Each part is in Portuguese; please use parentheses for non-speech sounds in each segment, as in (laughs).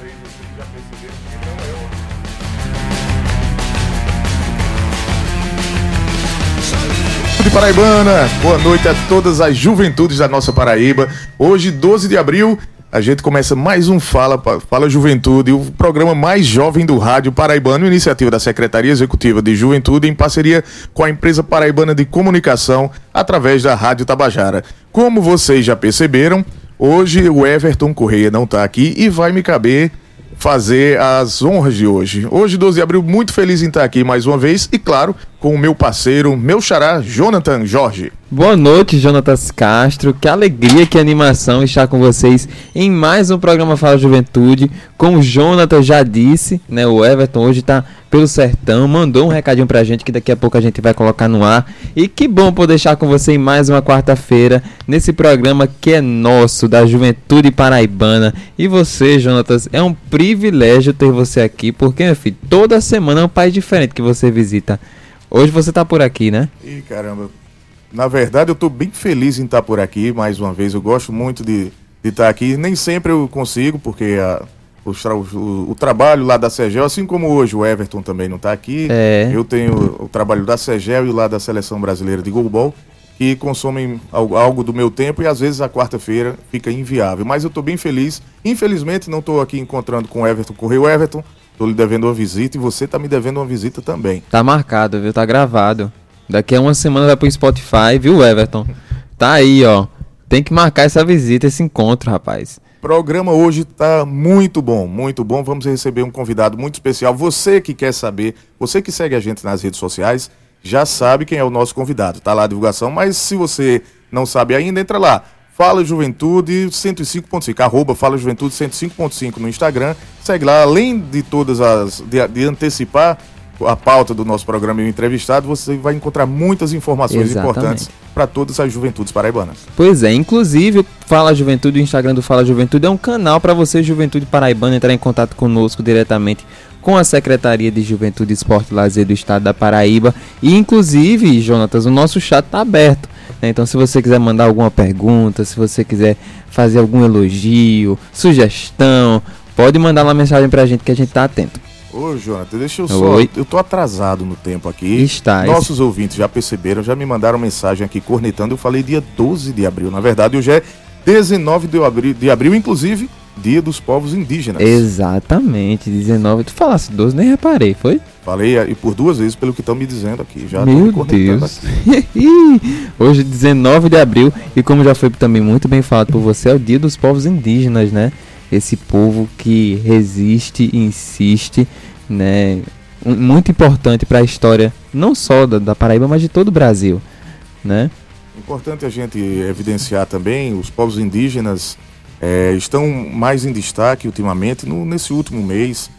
vocês, vocês já perceberam que não é o de Paraibana, boa noite a todas as juventudes da nossa Paraíba. Hoje, 12 de abril, a gente começa mais um Fala, Fala Juventude, o programa mais jovem do rádio paraibano, iniciativa da Secretaria Executiva de Juventude, em parceria com a empresa paraibana de comunicação, através da Rádio Tabajara. Como vocês já perceberam, hoje o Everton Correia não está aqui e vai me caber fazer as honras de hoje. Hoje, 12 de abril, muito feliz em estar aqui mais uma vez e, claro, com o meu parceiro, meu xará, Jonathan Jorge. Boa noite, Jonatas Castro. Que alegria, que animação estar com vocês em mais um programa Fala Juventude. Como o Jonathan já disse, né, o Everton hoje está pelo sertão, mandou um recadinho pra gente que daqui a pouco a gente vai colocar no ar. E que bom poder estar com você em mais uma quarta-feira nesse programa que é nosso, da Juventude Paraibana. E você, Jonatas, é um privilégio ter você aqui, porque, meu filho, toda semana é um país diferente que você visita. Hoje você tá por aqui, né? Ih, caramba, na verdade, eu estou bem feliz em estar por aqui mais uma vez. Eu gosto muito de, de estar aqui. Nem sempre eu consigo, porque a, o, o, o, trabalho lá da Segel, assim como hoje o Everton também não está aqui, é. eu tenho o trabalho da Segel e lá da Seleção Brasileira de Goalball, que consomem algo do meu tempo e às vezes a quarta-feira fica inviável. Mas eu estou bem feliz. Infelizmente, não estou aqui encontrando com o Everton Correio. Everton, estou lhe devendo uma visita e você está me devendo uma visita também. Tá marcado, viu? Tá gravado. Daqui a uma semana vai pro Spotify, viu, Everton? Tá aí, ó. Tem que marcar essa visita, esse encontro, rapaz. Programa hoje tá muito bom, muito bom. Vamos receber um convidado muito especial. Você que quer saber, você que segue a gente nas redes sociais, já sabe quem é o nosso convidado. Tá lá a divulgação, mas se você não sabe ainda, entra lá. Fala Juventude 105.5, arroba Fala Juventude 105.5 no Instagram. Segue lá, além de todas as. de, de antecipar a pauta do nosso programa e o entrevistado, você vai encontrar muitas informações Exatamente. importantes para todas as juventudes paraibanas. Pois é, inclusive Fala Juventude, o Instagram do Fala Juventude é um canal para você, Juventude Paraibana, entrar em contato conosco diretamente com a Secretaria de Juventude, Esporte e Lazer do Estado da Paraíba. E inclusive, Jonatas, o nosso chat está aberto. Né? Então, se você quiser mandar alguma pergunta, se você quiser fazer algum elogio, sugestão, pode mandar uma mensagem para a gente que a gente está atento. Ô, Jonathan, deixa eu só. Oi. Eu tô atrasado no tempo aqui. Está. Nossos ouvintes já perceberam, já me mandaram mensagem aqui cornetando. Eu falei dia 12 de abril. Na verdade, hoje é 19 de abril, de abril inclusive, Dia dos Povos Indígenas. Exatamente, 19. Tu falasse 12, nem reparei, foi? Falei e por duas vezes pelo que estão me dizendo aqui. Já Meu Deus. (laughs) Hoje, 19 de abril, e como já foi também muito bem falado por você, é o Dia dos Povos Indígenas, né? esse povo que resiste e insiste, né? Muito importante para a história não só da, da, Paraíba, mas de todo o Brasil, né? Importante a gente evidenciar também os povos indígenas é, estão mais em destaque ultimamente no, nesse último mês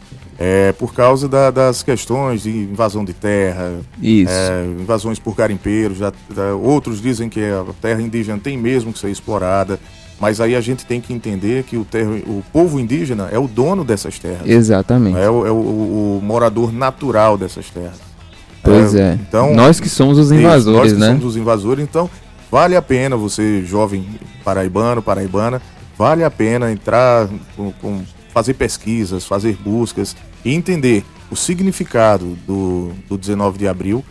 é, por causa da, das questões de invasão de terra, é, invasões por garimpeiros. Já, já, outros dizem que a terra indígena tem mesmo que ser explorada. Mas aí a gente tem que entender que o, terra, o povo indígena é o dono dessas terras. Exatamente. É o, é o, o morador natural dessas terras. Pois é. é. Então, nós que somos os invasores, nós que né? somos os invasores, então vale a pena você, jovem paraibano, paraibana, vale a pena entrar com, com fazer pesquisas, fazer buscas e entender o significado do, do 19 de abril,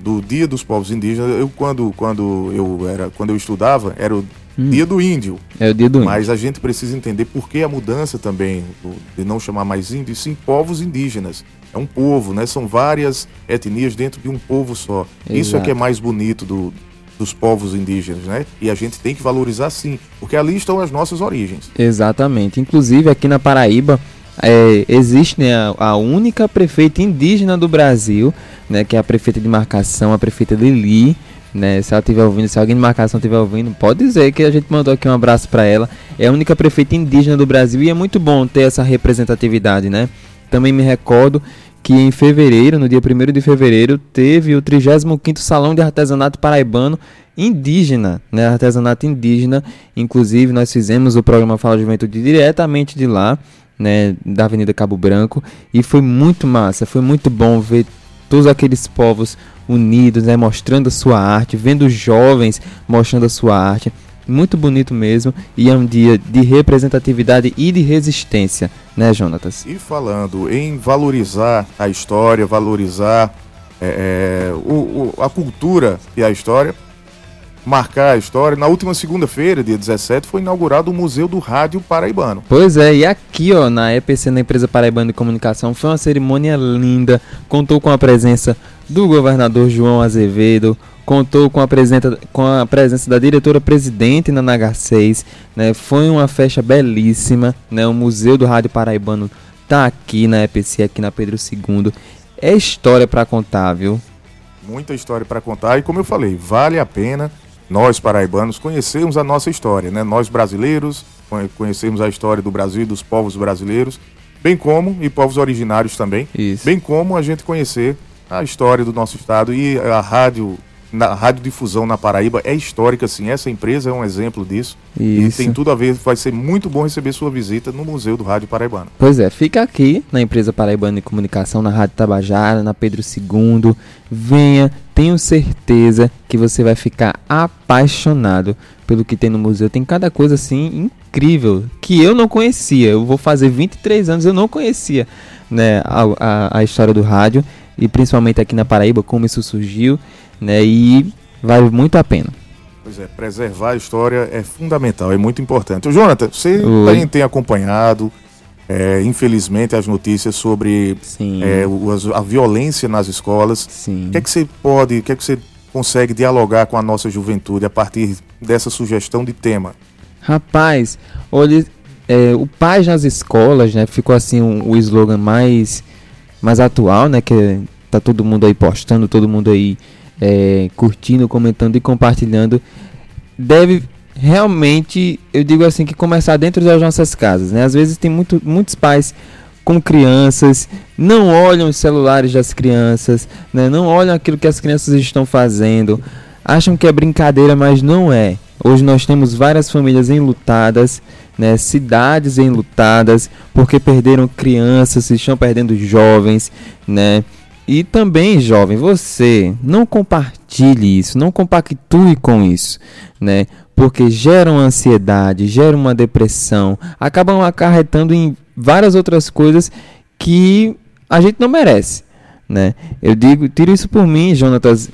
do Dia dos Povos Indígenas. Eu quando, quando eu era, quando eu estudava, era o Hum. Dia do Índio. É o dia do Índio. Mas a gente precisa entender por que a mudança também, de não chamar mais índio, e sim povos indígenas. É um povo, né? São várias etnias dentro de um povo só. Exato. Isso é que é mais bonito do, dos povos indígenas, né? E a gente tem que valorizar sim, porque ali estão as nossas origens. Exatamente. Inclusive aqui na Paraíba é, existe né, a, única prefeita indígena do Brasil, né? Que é a prefeita de marcação, a prefeita Lili né? Se ela estiver ouvindo, se alguém de marcação estiver ouvindo, pode dizer que a gente mandou aqui um abraço para ela. É a única prefeita indígena do Brasil e é muito bom ter essa representatividade, né? Também me recordo que em fevereiro, no dia 1 de fevereiro, teve o 35º Salão de Artesanato Paraibano indígena, né? Artesanato indígena. Inclusive, nós fizemos o programa Fala Juventude diretamente de lá, né, da Avenida Cabo Branco, e foi muito massa, foi muito bom ver todos aqueles povos unidos, né, mostrando a sua arte, vendo jovens mostrando a sua arte. Muito bonito mesmo, e é um dia de representatividade e de resistência, né, Jonatas? E falando em valorizar a história, valorizar é, é, o, o, a cultura e a história, marcar a história. Na última segunda-feira, dia 17, foi inaugurado o Museu do Rádio Paraibano. Pois é, e aqui, ó, na EPC, na Empresa Paraibana de Comunicação, foi uma cerimônia linda. Contou com a presença do governador João Azevedo, contou com a, presença, com a presença da diretora-presidente na NH6, né? Foi uma festa belíssima, né? O Museu do Rádio Paraibano tá aqui na EPC, aqui na Pedro II. É história para contar, viu? Muita história para contar e como eu falei, vale a pena nós paraibanos conhecermos a nossa história, né? Nós brasileiros conhecermos a história do Brasil e dos povos brasileiros, bem como e povos originários também, Isso. bem como a gente conhecer a história do nosso estado e a rádio na radiodifusão na Paraíba é histórica, sim. Essa empresa é um exemplo disso. Isso. E tem tudo a ver, vai ser muito bom receber sua visita no Museu do Rádio Paraibano. Pois é, fica aqui na empresa Paraibana de Comunicação, na Rádio Tabajara, na Pedro II. Venha, tenho certeza que você vai ficar apaixonado pelo que tem no museu. Tem cada coisa assim incrível que eu não conhecia. Eu vou fazer 23 anos, eu não conhecia né, a, a, a história do rádio e principalmente aqui na Paraíba, como isso surgiu né? E vale muito a pena. Pois é, preservar a história é fundamental, é muito importante. O Jonathan, você também tem acompanhado, é, infelizmente, as notícias sobre é, a violência nas escolas. Sim. O que é que você pode, o que é que você consegue dialogar com a nossa juventude a partir dessa sugestão de tema? Rapaz, olha, é, o Paz nas Escolas, né? Ficou assim um, o slogan mais, mais atual, né? Que tá todo mundo aí postando, todo mundo aí é, curtindo, comentando e compartilhando, deve realmente, eu digo assim, que começar dentro das nossas casas. Né? Às vezes tem muito, muitos pais com crianças, não olham os celulares das crianças, né? não olham aquilo que as crianças estão fazendo, acham que é brincadeira, mas não é. Hoje nós temos várias famílias enlutadas, né, cidades enlutadas, porque perderam crianças, estão perdendo jovens, né? E também, jovem, você não compartilhe isso, não compactue com isso, né? Porque geram ansiedade, geram uma depressão, acabam acarretando em várias outras coisas que a gente não merece, né? Eu digo, tiro isso por mim, Jonatas,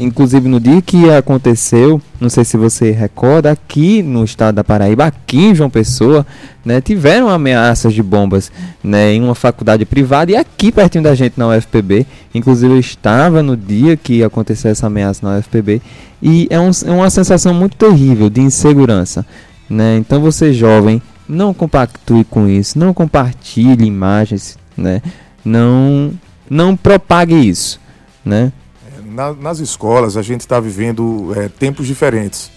Inclusive no dia que aconteceu, não sei se você recorda, aqui no estado da Paraíba, aqui em João Pessoa, né, tiveram ameaças de bombas né, em uma faculdade privada e aqui pertinho da gente na UFPB. Inclusive eu estava no dia que aconteceu essa ameaça na UFPB e é, um, é uma sensação muito terrível de insegurança. Né? Então você jovem, não compactue com isso, não compartilhe imagens, né? não, não propague isso. Né? Na, nas escolas a gente está vivendo é, tempos diferentes.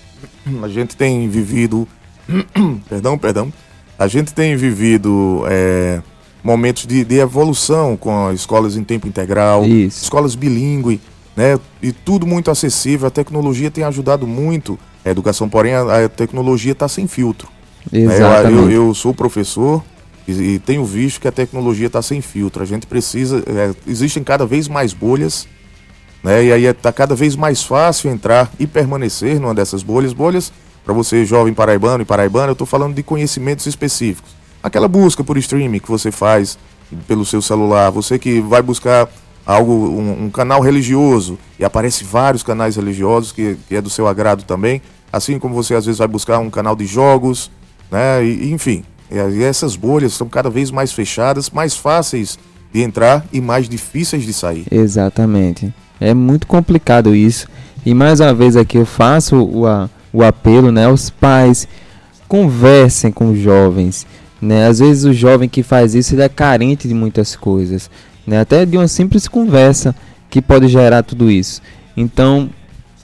A gente tem vivido. (clears throat) perdão, perdão. A gente tem vivido é, momentos de, de, evolução com escolas em tempo integral, Isso. escolas bilíngue, né? E tudo muito acessível. A tecnologia tem ajudado muito a educação, porém a, a tecnologia está sem filtro. Exatamente. Eu, eu, eu sou professor e, e, tenho visto que a tecnologia está sem filtro. A gente precisa. É, existem cada vez mais bolhas né? E aí está cada vez mais fácil entrar e permanecer numa dessas bolhas. Bolhas, para você jovem paraibano e paraibana, eu estou falando de conhecimentos específicos. Aquela busca por streaming que você faz pelo seu celular, você que vai buscar algo, um, um canal religioso e aparece vários canais religiosos que, que, é do seu agrado também, assim como você às vezes vai buscar um canal de jogos, né? E, enfim, e essas bolhas são cada vez mais fechadas, mais fáceis de entrar e mais difíceis de sair. Exatamente. É muito complicado isso. E mais uma vez aqui eu faço o, o apelo né, aos pais. Conversem com os jovens. Né? Às vezes o jovem que faz isso ele é carente de muitas coisas. Né? Até de uma simples conversa que pode gerar tudo isso. Então,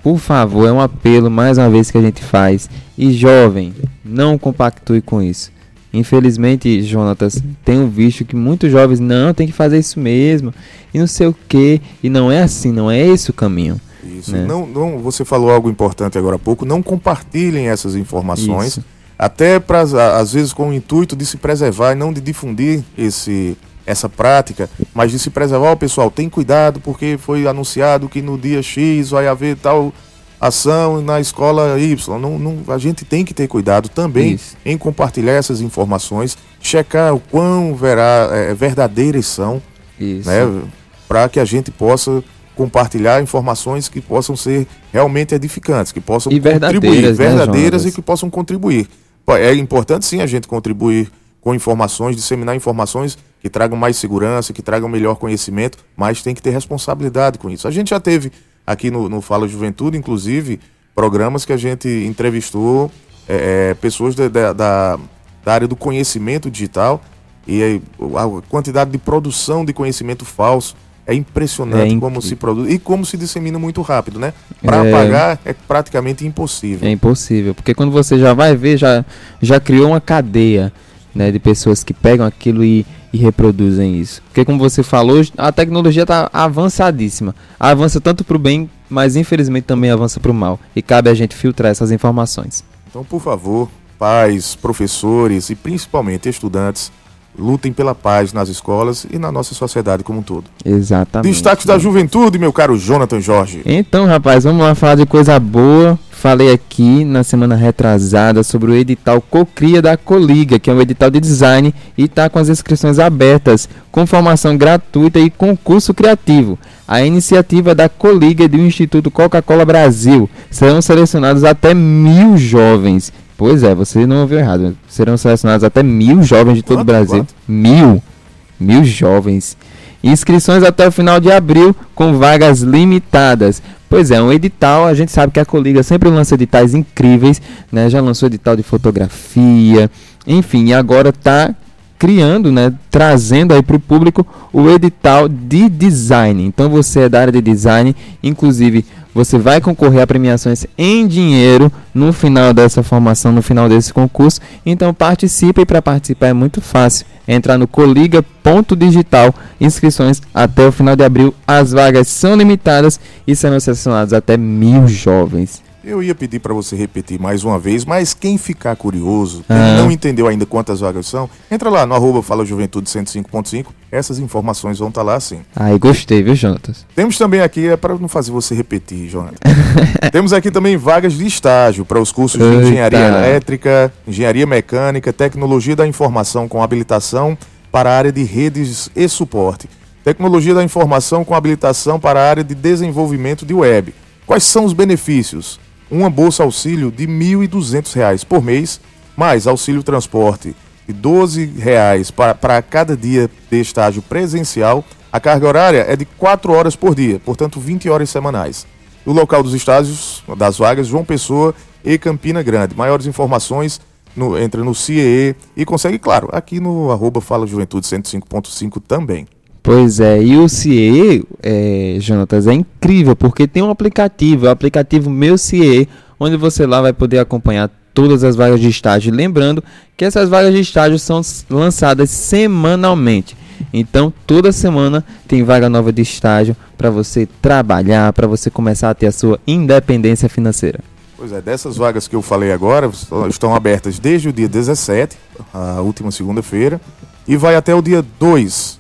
por favor, é um apelo mais uma vez que a gente faz. E jovem, não compactue com isso. Infelizmente, Jonatas, tenho visto que muitos jovens não tem que fazer isso mesmo e não sei o que e não é assim, não é esse o caminho. Isso. Né? Não, não, você falou algo importante agora há pouco. Não compartilhem essas informações, isso. até para às vezes com o intuito de se preservar e não de difundir esse essa prática, mas de se preservar o pessoal. Tem cuidado porque foi anunciado que no dia X vai haver tal ação na escola Y. Não, não, a gente tem que ter cuidado também Isso. em compartilhar essas informações, checar o quão verá, é, verdadeiras são, né, para que a gente possa compartilhar informações que possam ser realmente edificantes, que possam e contribuir, verdadeiras, né, verdadeiras e que possam contribuir. É importante sim a gente contribuir com informações, disseminar informações que tragam mais segurança, que tragam melhor conhecimento, mas tem que ter responsabilidade com isso. A gente já teve aqui no, no Fala Juventude, inclusive, programas que a gente entrevistou é, é pessoas da, da, da, área do conhecimento digital e a quantidade de produção de conhecimento falso é impressionante é como se produz e como se dissemina muito rápido, né? Para é... apagar é praticamente impossível. É impossível, porque quando você já vai ver, já, já criou uma cadeia né, de pessoas que pegam aquilo e, e reproduzem isso. Porque como você falou, a tecnologia está avançadíssima. Avança tanto para o bem, mas infelizmente também avança para o mal. E cabe a gente filtrar essas informações. Então, por favor, pais, professores e principalmente estudantes, lutem pela paz nas escolas e na nossa sociedade como um todo. Exatamente. Destaques da juventude, meu caro Jonathan Jorge. Então, rapaz, vamos lá falar de coisa boa. Falei aqui na semana retrasada sobre o edital Cocria da Coliga, que é um edital de design e está com as inscrições abertas, com formação gratuita e concurso criativo. A iniciativa da Coliga do Instituto Coca-Cola Brasil. Serão selecionados até mil jovens Pois é, você não ouviu errado. Serão selecionados até mil jovens de todo o Brasil. Quanto? Mil. Mil jovens. Inscrições até o final de abril, com vagas limitadas. Pois é, um edital, a gente sabe que a Coliga sempre lança editais incríveis, né? Já lançou edital de fotografia, enfim, e agora está criando, né, trazendo aí para o público o edital de design. Então você é da área de design, inclusive você vai concorrer a premiações em dinheiro no final dessa formação, no final desse concurso. Então participe e para participar é muito fácil. Entrar no coliga.digital, inscrições até o final de abril. As vagas são limitadas e serão selecionados até mil jovens. Eu ia pedir para você repetir mais uma vez, mas quem ficar curioso, quem ah. não entendeu ainda quantas vagas são, entra lá no arroba Fala Juventude 105.5, essas informações vão estar tá lá sim. Ai, gostei, viu, Jonatas? Temos também aqui, é para não fazer você repetir, Jonatas. (laughs) Temos aqui também vagas de estágio para os cursos de Eita. Engenharia Elétrica, Engenharia Mecânica, Tecnologia da Informação com habilitação para a área de redes e suporte. Tecnologia da Informação com habilitação para a área de desenvolvimento de web. Quais são os benefícios? Uma bolsa auxílio de R$ 1.200 por mês, mais auxílio transporte de R$ 12 para cada dia de estágio presencial. A carga horária é de 4 horas por dia, portanto 20 horas semanais. O local dos estágios das vagas, João Pessoa e Campina Grande. Maiores informações no, entra no CIE e consegue, claro, aqui no arroba Fala Juventude 105.5 também. Pois é, e o CIE, é, Jonatas, é incrível, porque tem um aplicativo, é o aplicativo Meu CIE, onde você lá vai poder acompanhar todas as vagas de estágio. Lembrando que essas vagas de estágio são lançadas semanalmente. Então, toda semana tem vaga nova de estágio para você trabalhar, para você começar a ter a sua independência financeira. Pois é, dessas vagas que eu falei agora, estão abertas desde o dia 17, a última segunda-feira, e vai até o dia 2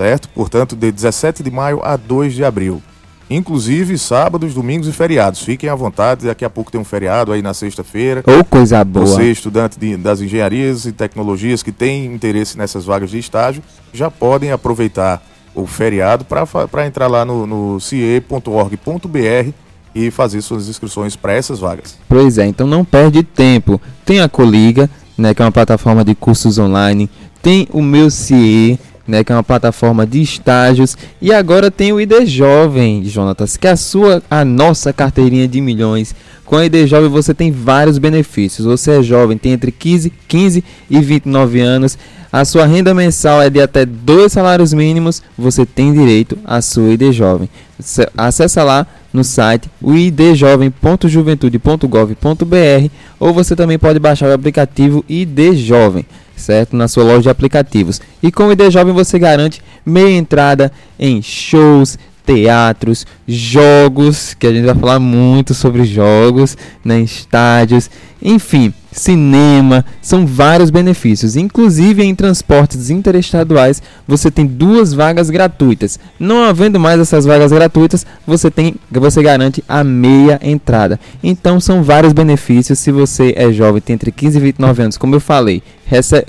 certo? Portanto, de 17 de maio a 2 de abril. Inclusive sábados, domingos e feriados. Fiquem à vontade, daqui a pouco tem um feriado aí na sexta-feira. Ou oh, coisa boa. Você, estudante de, das engenharias e tecnologias que tem interesse nessas vagas de estágio, já podem aproveitar o feriado para entrar lá no, no cie.org.br e fazer suas inscrições para essas vagas. Pois é, então não perde tempo. Tem a Coliga, né, que é uma plataforma de cursos online, tem o meu CIE, né, que é uma plataforma de estágios, e agora tem o ID Jovem, Jonatas, que é a sua, a nossa carteirinha de milhões. Com a ID Jovem você tem vários benefícios. Você é jovem, tem entre 15, 15 e 29 anos. A sua renda mensal é de até dois salários mínimos. Você tem direito à sua ID Jovem. Acesse lá no site idjovem.juventude.gov.br ou você também pode baixar o aplicativo ID Jovem certo? Na sua loja de aplicativos. E com o ID Jovem você garante meia entrada em shows, teatros, jogos, que a gente vai falar muito sobre jogos, né, estádios, enfim, cinema, são vários benefícios. Inclusive em transportes interestaduais, você tem duas vagas gratuitas. Não havendo mais essas vagas gratuitas, você tem, você garante a meia entrada. Então são vários benefícios se você é jovem, tem entre 15 e 29 anos, como eu falei.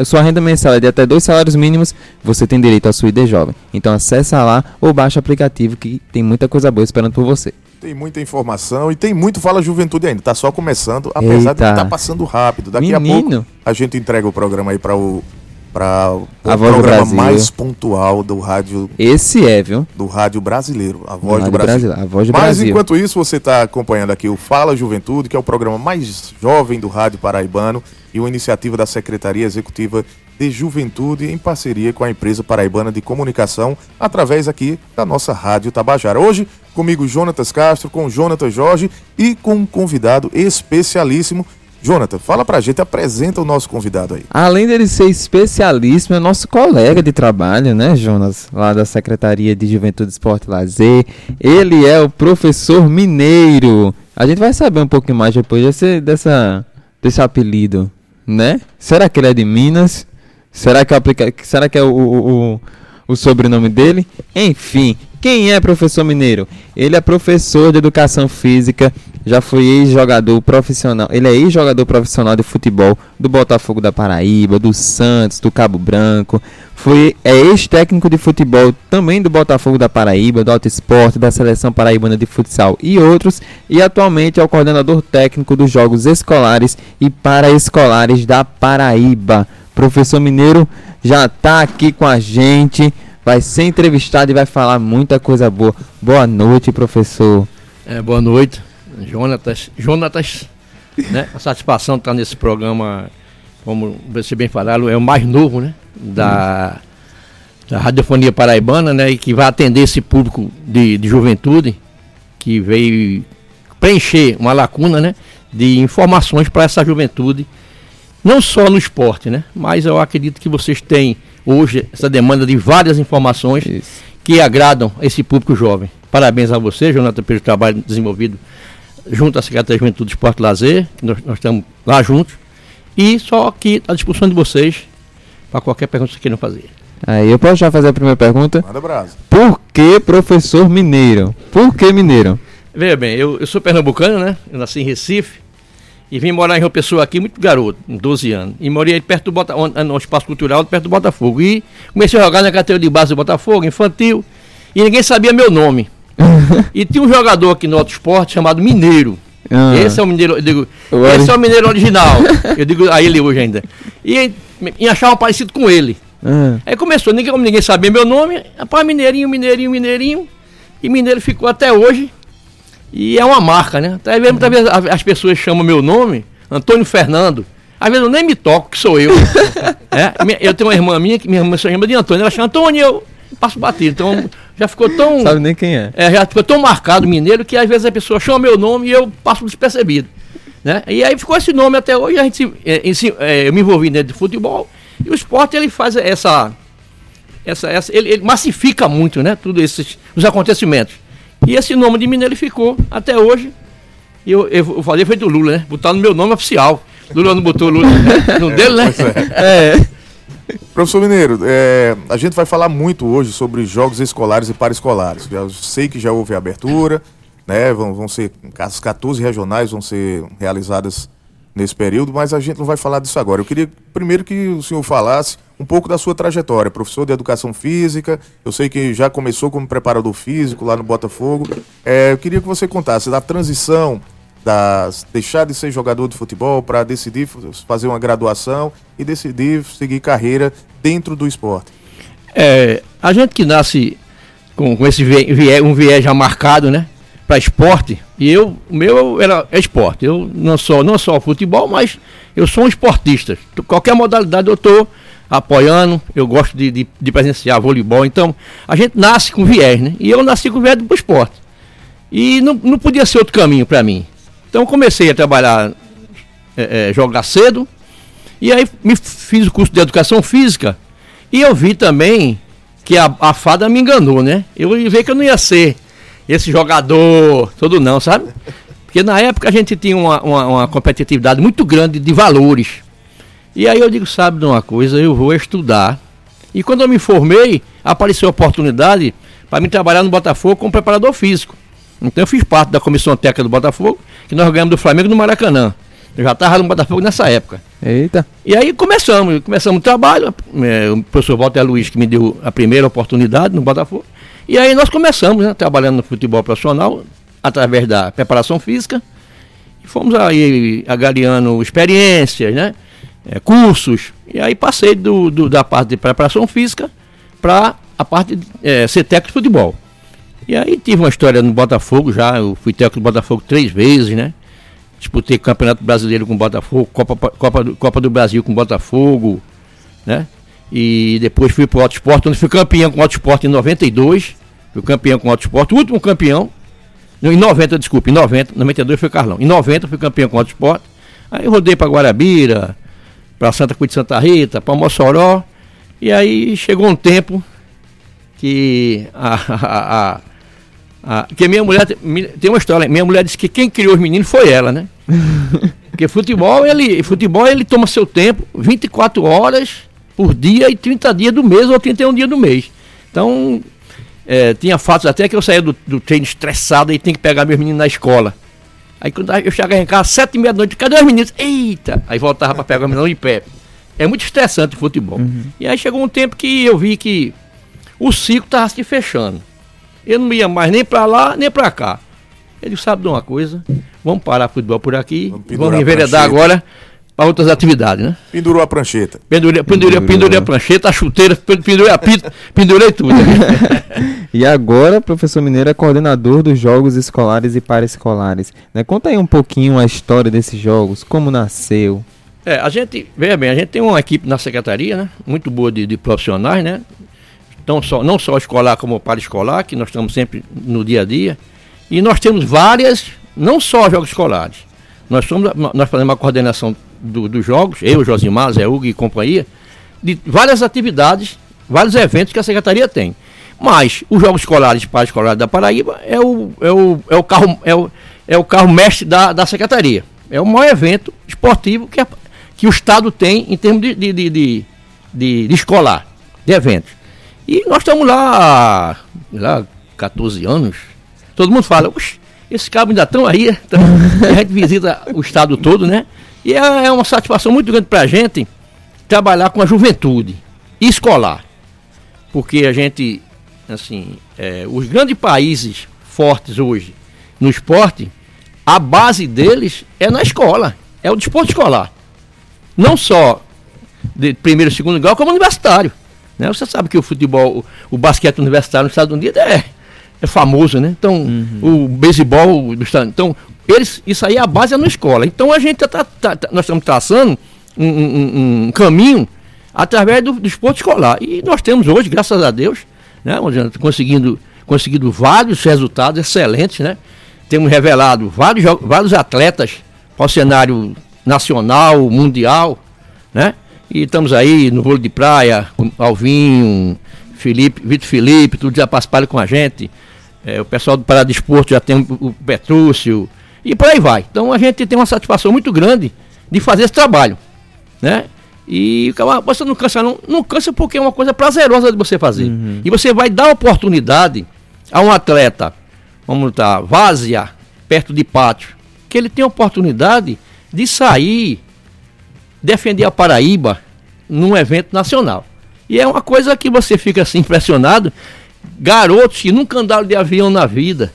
Sua renda mensal é de até dois salários mínimos, você tem direito à sua ID jovem. Então acessa lá ou baixa o aplicativo que tem muita coisa boa esperando por você. Tem muita informação e tem muito Fala Juventude ainda. Tá só começando, apesar Eita. de estar tá passando rápido. Daqui Menino. a pouco a gente entrega o programa aí para o para o a voz programa mais pontual do rádio. Esse é, viu? Do rádio brasileiro, a voz do, do Brasil. Brasil. A voz do Mas Brasil. enquanto isso, você está acompanhando aqui o Fala Juventude, que é o programa mais jovem do rádio paraibano e uma iniciativa da Secretaria Executiva de Juventude em parceria com a empresa paraibana de comunicação através aqui da nossa rádio Tabajara. Hoje comigo Jonatas Castro, com Jonatas Jorge e com um convidado especialíssimo. Jonathan, fala pra gente, apresenta o nosso convidado aí. Além dele ser especialíssimo, é nosso colega de trabalho, né, Jonas? Lá da Secretaria de Juventude, Esporte e Lazer. Ele é o professor Mineiro. A gente vai saber um pouquinho mais depois desse, dessa, desse apelido, né? Será que ele é de Minas? Será que, é aplica... Será que é o, o, o, o sobrenome dele? Enfim, quem é professor Mineiro? Ele é professor de educação física, já foi ex-jogador profissional. Ele é ex-jogador profissional de futebol do Botafogo da Paraíba, do Santos, do Cabo Branco. Foi é ex-técnico de futebol também do Botafogo da Paraíba, do Alto Esporte, da Seleção Paraibana de Futsal e outros. E atualmente é o coordenador técnico dos Jogos Escolares e Paraescolares da Paraíba. Professor Mineiro já está aqui com a gente vai ser entrevistado e vai falar muita coisa boa. Boa noite, professor. É, boa noite, Jonatas. Jonatas, né? A satisfação de estar nesse programa, como você bem falou, é o mais novo, né? Da, da radiofonia paraibana, né? E que vai atender esse público de, de juventude que veio preencher uma lacuna, né? De informações para essa juventude, não só no esporte, né? Mas eu acredito que vocês têm hoje essa demanda de várias informações Isso. que agradam esse público jovem. Parabéns a você, Jonathan, pelo trabalho desenvolvido junto à Secretaria de Juventude, Esporte e Lazer, que nós, nós estamos lá juntos. E só aqui à disposição de vocês para qualquer pergunta que vocês queiram fazer. Aí eu posso já fazer a primeira pergunta? Manda brasa. Por que professor mineiro? Por que mineiro? Veja bem, eu, eu sou pernambucano, né? Eu nasci em Recife. E vim morar em Rio Pessoa aqui, muito garoto, 12 anos. E morei perto do Botafogo, no espaço cultural, perto do Botafogo. E comecei a jogar na categoria de base do Botafogo, infantil. E ninguém sabia meu nome. (laughs) e tinha um jogador aqui no Auto Esporte chamado Mineiro. Ah. Esse é o Mineiro, eu digo, esse é o Mineiro original. (laughs) eu digo a ele hoje ainda. E, e achava parecido com ele. Ah. Aí começou, ninguém, como ninguém sabia meu nome, rapaz, Mineirinho, Mineirinho, Mineirinho. E Mineiro ficou até hoje. E é uma marca, né? Até vezes, muitas vezes as pessoas chamam meu nome, Antônio Fernando. Às vezes eu nem me toco, que sou eu. (laughs) é, eu tenho uma irmã minha que minha irmã se chama de Antônio, ela chama Antônio, eu passo batido. Então já ficou tão. Sabe nem quem é. é. Já ficou tão marcado mineiro que às vezes a pessoa chama meu nome e eu passo despercebido. Né? E aí ficou esse nome até hoje, a gente é, é, eu me envolvi dentro de futebol. E o esporte ele faz essa. essa, essa ele, ele massifica muito, né? Tudo esses os acontecimentos. E esse nome de Mineiro ficou até hoje. E eu, eu, eu falei foi do Lula, né? Botar no meu nome oficial. Lula não botou Lula (laughs) no dele, né? É. é. Professor Mineiro, é, a gente vai falar muito hoje sobre jogos escolares e paraescolares. Eu sei que já houve abertura, né? Vão, vão ser as 14 regionais vão ser realizadas nesse período, mas a gente não vai falar disso agora. Eu queria primeiro que o senhor falasse um pouco da sua trajetória, professor de educação física. Eu sei que já começou como preparador físico lá no Botafogo. É, eu queria que você contasse da transição da deixar de ser jogador de futebol para decidir fazer uma graduação e decidir seguir carreira dentro do esporte. É, a gente que nasce com, com esse viés, um viés já marcado, né? para esporte, e eu, o meu era é esporte. Eu não sou não só futebol, mas eu sou um esportista. Qualquer modalidade eu estou apoiando, eu gosto de, de, de, presenciar voleibol. Então, a gente nasce com viés, né? E eu nasci com viés do esporte. E não, não podia ser outro caminho para mim. Então, comecei a trabalhar, é, é, jogar cedo, e aí me fiz o curso de educação física, e eu vi também que a, a fada me enganou, né? Eu vi que eu não ia ser esse jogador todo não, sabe? Porque na época a gente tinha uma, uma, uma competitividade muito grande de valores. E aí eu digo, sabe de uma coisa, eu vou estudar. E quando eu me formei, apareceu a oportunidade para me trabalhar no Botafogo como preparador físico. Então eu fiz parte da comissão técnica do Botafogo, que nós ganhamos do Flamengo no Maracanã. Eu já estava no Botafogo nessa época. Eita. E aí começamos, começamos o trabalho, é, o professor Walter Luiz que me deu a primeira oportunidade no Botafogo. E aí nós começamos, né, trabalhando no futebol profissional, através da preparação física. E fomos aí agariando experiências, né? É, cursos. E aí passei do, do, da parte de preparação física para a parte de é, ser técnico de futebol. E aí tive uma história no Botafogo já, eu fui técnico do Botafogo três vezes, né? Disputei Campeonato Brasileiro com o Botafogo, Copa, Copa, Copa do Brasil com o Botafogo, né? E depois fui para o Esporte, onde fui campeão com o Esporte em 92. Fui campeão com o Esporte, o último campeão. Em 90, desculpa, em 90, 92 foi Carlão. Em 90 fui campeão com o Esporte. Aí rodei para Guarabira, para Santa Cruz de Santa Rita, para Mossoró. E aí chegou um tempo que a, a, a ah, porque minha mulher tem uma história, minha mulher disse que quem criou os meninos foi ela, né? (laughs) Porque futebol, ele, futebol ele toma seu tempo, 24 horas por dia e 30 dias do mês ou 31 dias do mês. Então, é, tinha fatos até que eu saía do, do treino estressado e tem que pegar meus meninos na escola. Aí quando eu chegava em casa, sete e meia da noite, cadê os meninos? Eita! Aí voltava para pegar os meninos em pé. É muito estressante o futebol. Uhum. E aí chegou um tempo que eu vi que o ciclo estava se fechando. Eu não ia mais nem para lá, nem para cá. Ele sabe de uma coisa, vamos parar futebol por aqui, vamos, vamos enveredar agora para outras atividades, né? Pendurou a prancheta. Pendurei, pendurei, pendurei a prancheta, a chuteira, pendurei a pita, (laughs) pendurei tudo. (laughs) e agora, professor Mineiro é coordenador dos Jogos Escolares e Paraescolares. Né? Conta aí um pouquinho a história desses jogos, como nasceu. É, a gente, veja bem, a gente tem uma equipe na secretaria, né? Muito boa de, de profissionais, né? Então, só, não só escolar como para escolar, que nós estamos sempre no dia a dia. E nós temos várias, não só jogos escolares. Nós, somos, nós fazemos uma coordenação do, dos jogos, eu, Josimar, Zé Hugo e companhia, de várias atividades, vários eventos que a Secretaria tem. Mas os Jogos Escolares para escolares da Paraíba é o, é o, é o carro é o, é o carro mestre da, da Secretaria. É o maior evento esportivo que, a, que o Estado tem em termos de, de, de, de, de, de escolar, de eventos. E nós estamos lá, lá, 14 anos. Todo mundo fala, esses cabos ainda estão aí. Então, (laughs) a gente visita o estado todo, né? E é, é uma satisfação muito grande para a gente trabalhar com a juventude escolar. Porque a gente, assim, é, os grandes países fortes hoje no esporte, a base deles é na escola, é o desporto escolar. Não só de primeiro e segundo grau, como universitário. Né? Você sabe que o futebol, o, o basquete universitário nos Estados Unidos é, é famoso, né? Então, uhum. o beisebol do Estado. Então, eles, isso aí a base é na escola. Então a gente tá, tá, tá nós estamos traçando um, um, um caminho através do, do, esporte escolar. E nós temos hoje, graças a Deus, né, conseguindo, conseguindo vários resultados excelentes, né? Temos revelado vários, vários atletas para o cenário nacional, mundial, né? E estamos aí no voo de praia, com Alvinho, Felipe, Vitor Felipe, tudo já participaram com a gente. É, o pessoal do Pará Desporto já tem o, Petrúcio e por aí vai. Então a gente tem uma satisfação muito grande de fazer esse trabalho, né? E você não cansa não, não cansa porque é uma coisa prazerosa de você fazer. Uhum. E você vai dar oportunidade a um atleta, vamos estar, vazia, perto de pátio, que ele tem oportunidade de sair defender a Paraíba num evento nacional. E é uma coisa que você fica assim impressionado. Garotos que nunca andaram de avião na vida.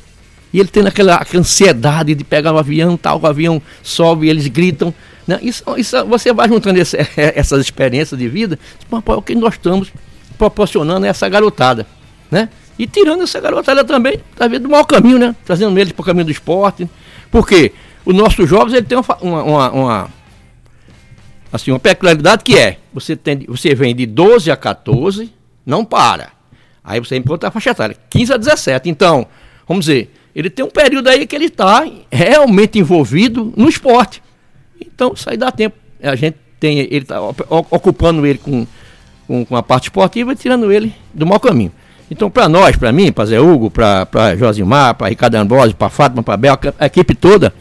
E ele tendo aquela, ansiedade de pegar o um avião, tal, o avião sobe, eles gritam. Né? Isso, isso, você vai juntando esse, (laughs) essas experiências de vida, é o que nós estamos proporcionando a essa garotada. Né? E tirando essa garotada também, talvez do mau caminho, né? Trazendo eles para o caminho do esporte. Porque os nossos jogos ele tem uma, uma, uma assim, uma peculiaridade que é, você, tem, você vem de 12 a 14, não para. Aí você encontra a faixa etária, 15 a 17. Então, vamos dizer, ele tem um período aí que ele está realmente envolvido no esporte. Então, isso aí dá tempo. A gente tem, ele está ocupando ele com, com, com, a parte esportiva e tirando ele do mau caminho. Então, para nós, para mim, para Zé Hugo, para Josimar, para Ricardo Ambrosio, para Fátima, para Bel, a equipe toda,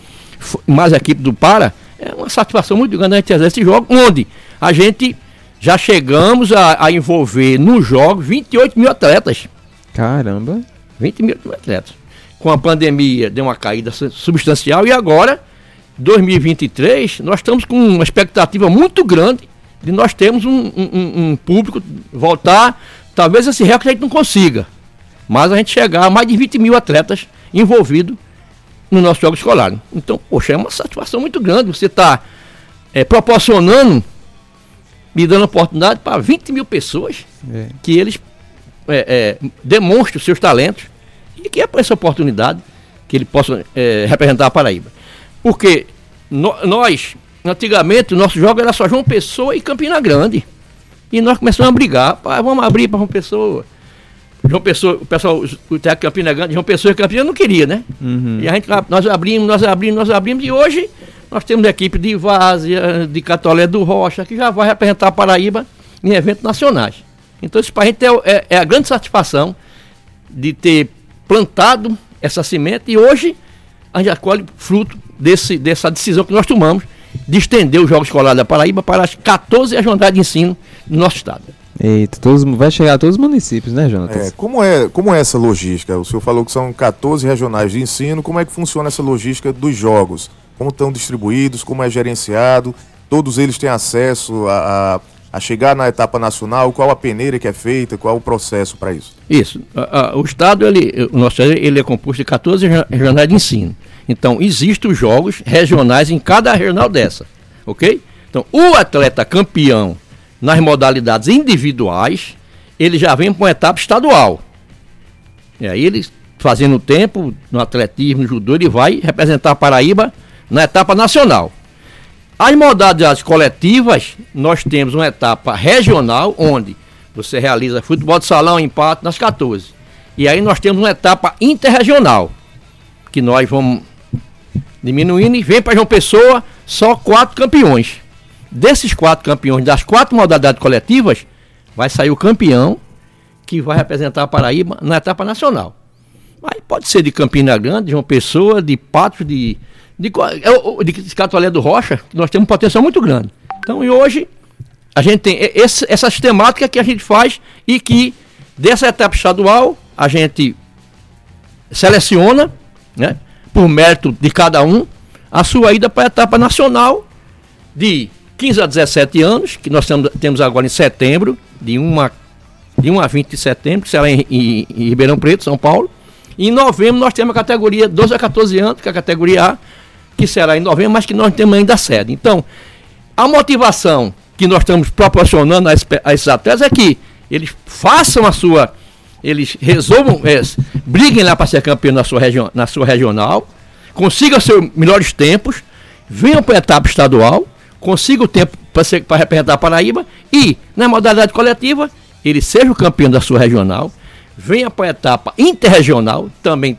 mais a equipe do Para, é uma satisfação muito grande a gente fazer esse jogo, onde a gente já chegamos a, a envolver no jogo 28 mil atletas. Caramba! 20 mil atletas. Com a pandemia deu uma caída substancial e agora, 2023, nós estamos com uma expectativa muito grande de nós termos um, um, um público voltar. Talvez esse recorde a gente não consiga, mas a gente chegar a mais de 20 mil atletas envolvidos no nosso jogo escolar. Então, poxa, é uma satisfação muito grande você estar tá, é, proporcionando e dando oportunidade para 20 mil pessoas é. que eles é, é, demonstrem os seus talentos e que é para essa oportunidade que ele possa é, representar a Paraíba. Porque no, nós, antigamente, o nosso jogo era só João Pessoa e Campina Grande. E nós começamos a brigar, pá, vamos abrir para João Pessoa. João Pessoa, o pessoal, o técnico Campina Grande, João Pessoa e Campina não queria, né? Uhum. E a gente, nós abrimos, nós abrimos, nós abrimos, e hoje nós temos a equipe de Várzea, de Catolé do Rocha, que já vai representar a Paraíba em eventos nacionais. Então isso para a gente é, é, é, a grande satisfação de ter plantado essa semente e hoje a gente colhe fruto desse, dessa decisão que nós tomamos de estender o Jogo Escolar da Paraíba para as 14 regionais de ensino do nosso estado. Eita, todos, vai chegar a todos os municípios, né, Jonatas? É, como, é, como é essa logística? O senhor falou que são 14 regionais de ensino. Como é que funciona essa logística dos jogos? Como estão distribuídos? Como é gerenciado? Todos eles têm acesso a, a, a chegar na etapa nacional? Qual a peneira que é feita? Qual o processo para isso? Isso. o Estado, ele, o nosso ele é composto de 14 regionais de ensino. Então, existem os jogos regionais em cada regional dessa. Ok? Então, o atleta campeão nas modalidades individuais, ele já vem para uma etapa estadual. E aí ele, fazendo tempo no atletismo, no judô, ele vai representar a Paraíba na etapa nacional. As modalidades coletivas, nós temos uma etapa regional, onde você realiza futebol de salão, empate nas 14. E aí nós temos uma etapa interregional, que nós vamos diminuindo e vem para João Pessoa só quatro campeões. Desses quatro campeões, das quatro modalidades coletivas, vai sair o campeão que vai representar a Paraíba na etapa nacional. Aí pode ser de Campina Grande, de João Pessoa, de Patos, de, de, é de, de Catolé do Rocha, nós temos um potencial muito grande. Então, e hoje, a gente tem esse, essa sistemática que a gente faz e que dessa etapa estadual a gente seleciona, né, por mérito de cada um, a sua ida para a etapa nacional de 15 a 17 anos, que nós temos, temos agora em setembro, de 1 a, de 1 a 20 de setembro, que será em, em, em Ribeirão Preto, São Paulo. E em novembro nós temos a categoria 12 a 14 anos, que é a categoria A, que será em novembro, mas que nós temos ainda sede. Então, a motivação que nós estamos proporcionando a, a esses atletas é que eles façam a sua. Eles resolvam, é, briguem lá para ser campeão na sua, regi na sua regional, consigam seus melhores tempos, venham para a etapa estadual consiga o tempo para representar a Paraíba e, na modalidade coletiva, ele seja o campeão da sua regional, venha para a etapa interregional, também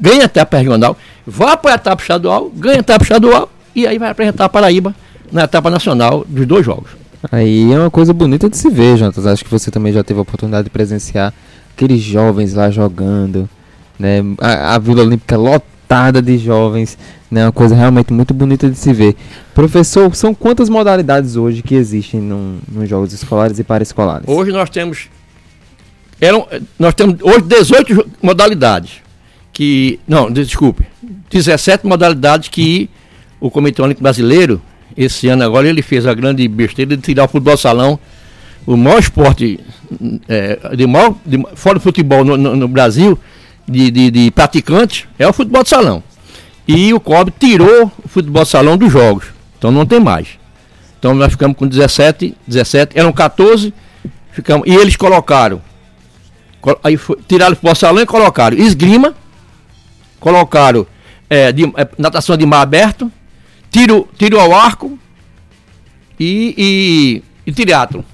ganha a etapa regional, vá para a etapa estadual, ganha a etapa estadual e aí vai apresentar a Paraíba na etapa nacional dos dois jogos. Aí é uma coisa bonita de se ver, Jonas. Acho que você também já teve a oportunidade de presenciar aqueles jovens lá jogando, né? A, a Vila Olímpica lotada de jovens né? Uma coisa realmente muito bonita de se ver. Professor, são quantas modalidades hoje que existem num, nos jogos escolares e paraescolares? Hoje nós temos eram, nós temos hoje 18 modalidades que não, desculpe, 17 modalidades que o Comitê Olímpico Brasileiro esse ano agora ele fez a grande besteira de tirar o futebol salão, o maior esporte é, de maior, de, fora do futebol no, no, no Brasil de, de, de praticantes é o futebol de salão. E o COB tirou o futebol salão dos jogos. Então não tem mais. Então nós ficamos com 17, 17, eram 14, ficamos, e eles colocaram. Aí foi, tiraram o futebol salão e colocaram esgrima, colocaram é, de, é, natação de mar aberto, tiro, tiro ao arco e, e, e teatro.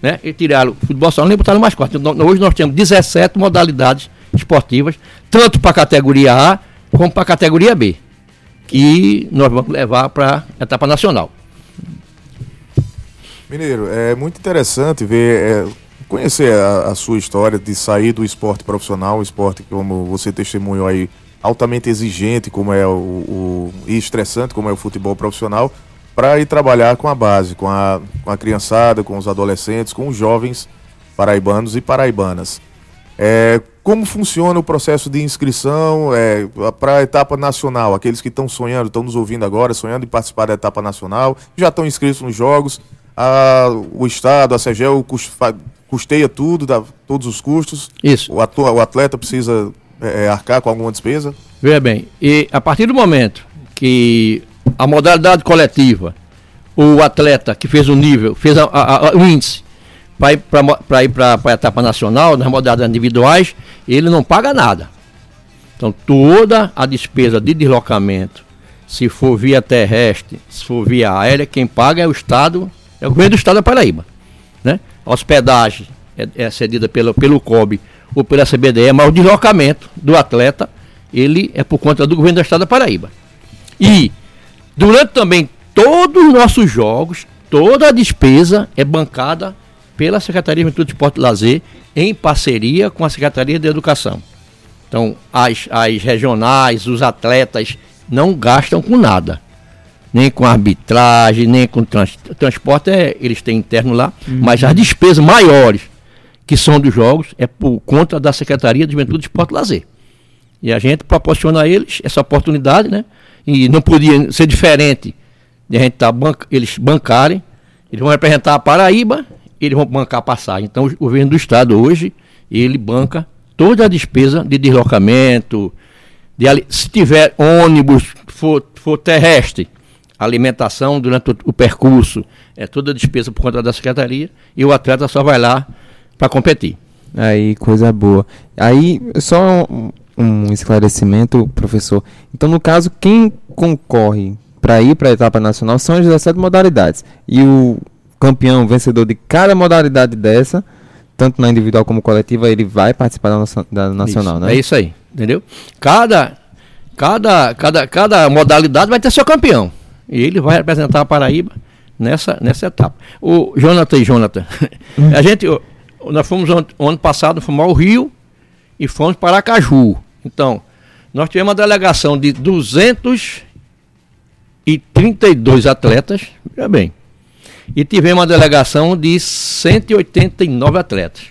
Né? E tiraram o futebol salão e botaram mais quatro. Então, hoje nós temos 17 modalidades esportivas, tanto para a categoria A como para a categoria B, que nós vamos levar para a etapa nacional. Mineiro, é muito interessante ver é, conhecer a, a, sua história de sair do esporte profissional, um esporte como você testemunhou aí, altamente exigente, como é o, o e estressante, como é o futebol profissional, para ir trabalhar com a base, com a, com a criançada, com os adolescentes, com os jovens paraibanos e paraibanas. É, como funciona o processo de inscrição é, para a etapa nacional? Aqueles que estão sonhando, estão nos ouvindo agora, sonhando em participar da etapa nacional, já estão inscritos nos jogos, a, o Estado, a CEGEL custeia tudo, dá todos os custos. Isso. O atleta precisa é, é, arcar com alguma despesa? Veja bem, e a partir do momento que a modalidade coletiva, o atleta que fez o nível, fez a, a, a, o índice, para ir para a etapa nacional, nas modalidades individuais, ele não paga nada. Então toda a despesa de deslocamento, se for via terrestre, se for via aérea, quem paga é o Estado, é o governo do Estado da Paraíba. Né? A hospedagem é, é cedida pelo, pelo COB ou pela CBDE, mas o deslocamento do atleta, ele é por conta do governo do Estado da Paraíba. E durante também todos os nossos jogos, toda a despesa é bancada pela Secretaria de Juventude, Esporte e Lazer, em parceria com a Secretaria de Educação. Então, as, as regionais, os atletas não gastam com nada. Nem com arbitragem, nem com trans, transporte, é, eles têm interno lá, uhum. mas as despesas maiores que são dos jogos é por conta da Secretaria de Juventude, Esporte e Lazer. E a gente proporciona a eles essa oportunidade, né? E não podia ser diferente de a gente tá banca, eles bancarem. Eles vão representar a Paraíba eles vão bancar a passagem. Então, o governo do estado hoje, ele banca toda a despesa de deslocamento, de, se tiver ônibus, for, for terrestre, alimentação durante o, o, percurso, é toda a despesa por conta da secretaria, e o atleta só vai lá para competir. Aí, coisa boa. Aí, só um, um esclarecimento, professor. Então, no caso, quem concorre para ir para a etapa nacional são as 17 modalidades. E o campeão, vencedor de cada modalidade dessa, tanto na individual como coletiva, ele vai participar da, nossa, da nacional, isso, né? É isso aí, entendeu? Cada, cada, cada, cada modalidade vai ter seu campeão. E ele vai representar a Paraíba nessa, nessa etapa. O Jonathan e Jonathan, (laughs) a gente, nós fomos ano, ano passado, fomos ao Rio e fomos para Aracaju. Então, nós tivemos uma delegação de 232 atletas, veja bem, e tivemos uma delegação de 189 atletas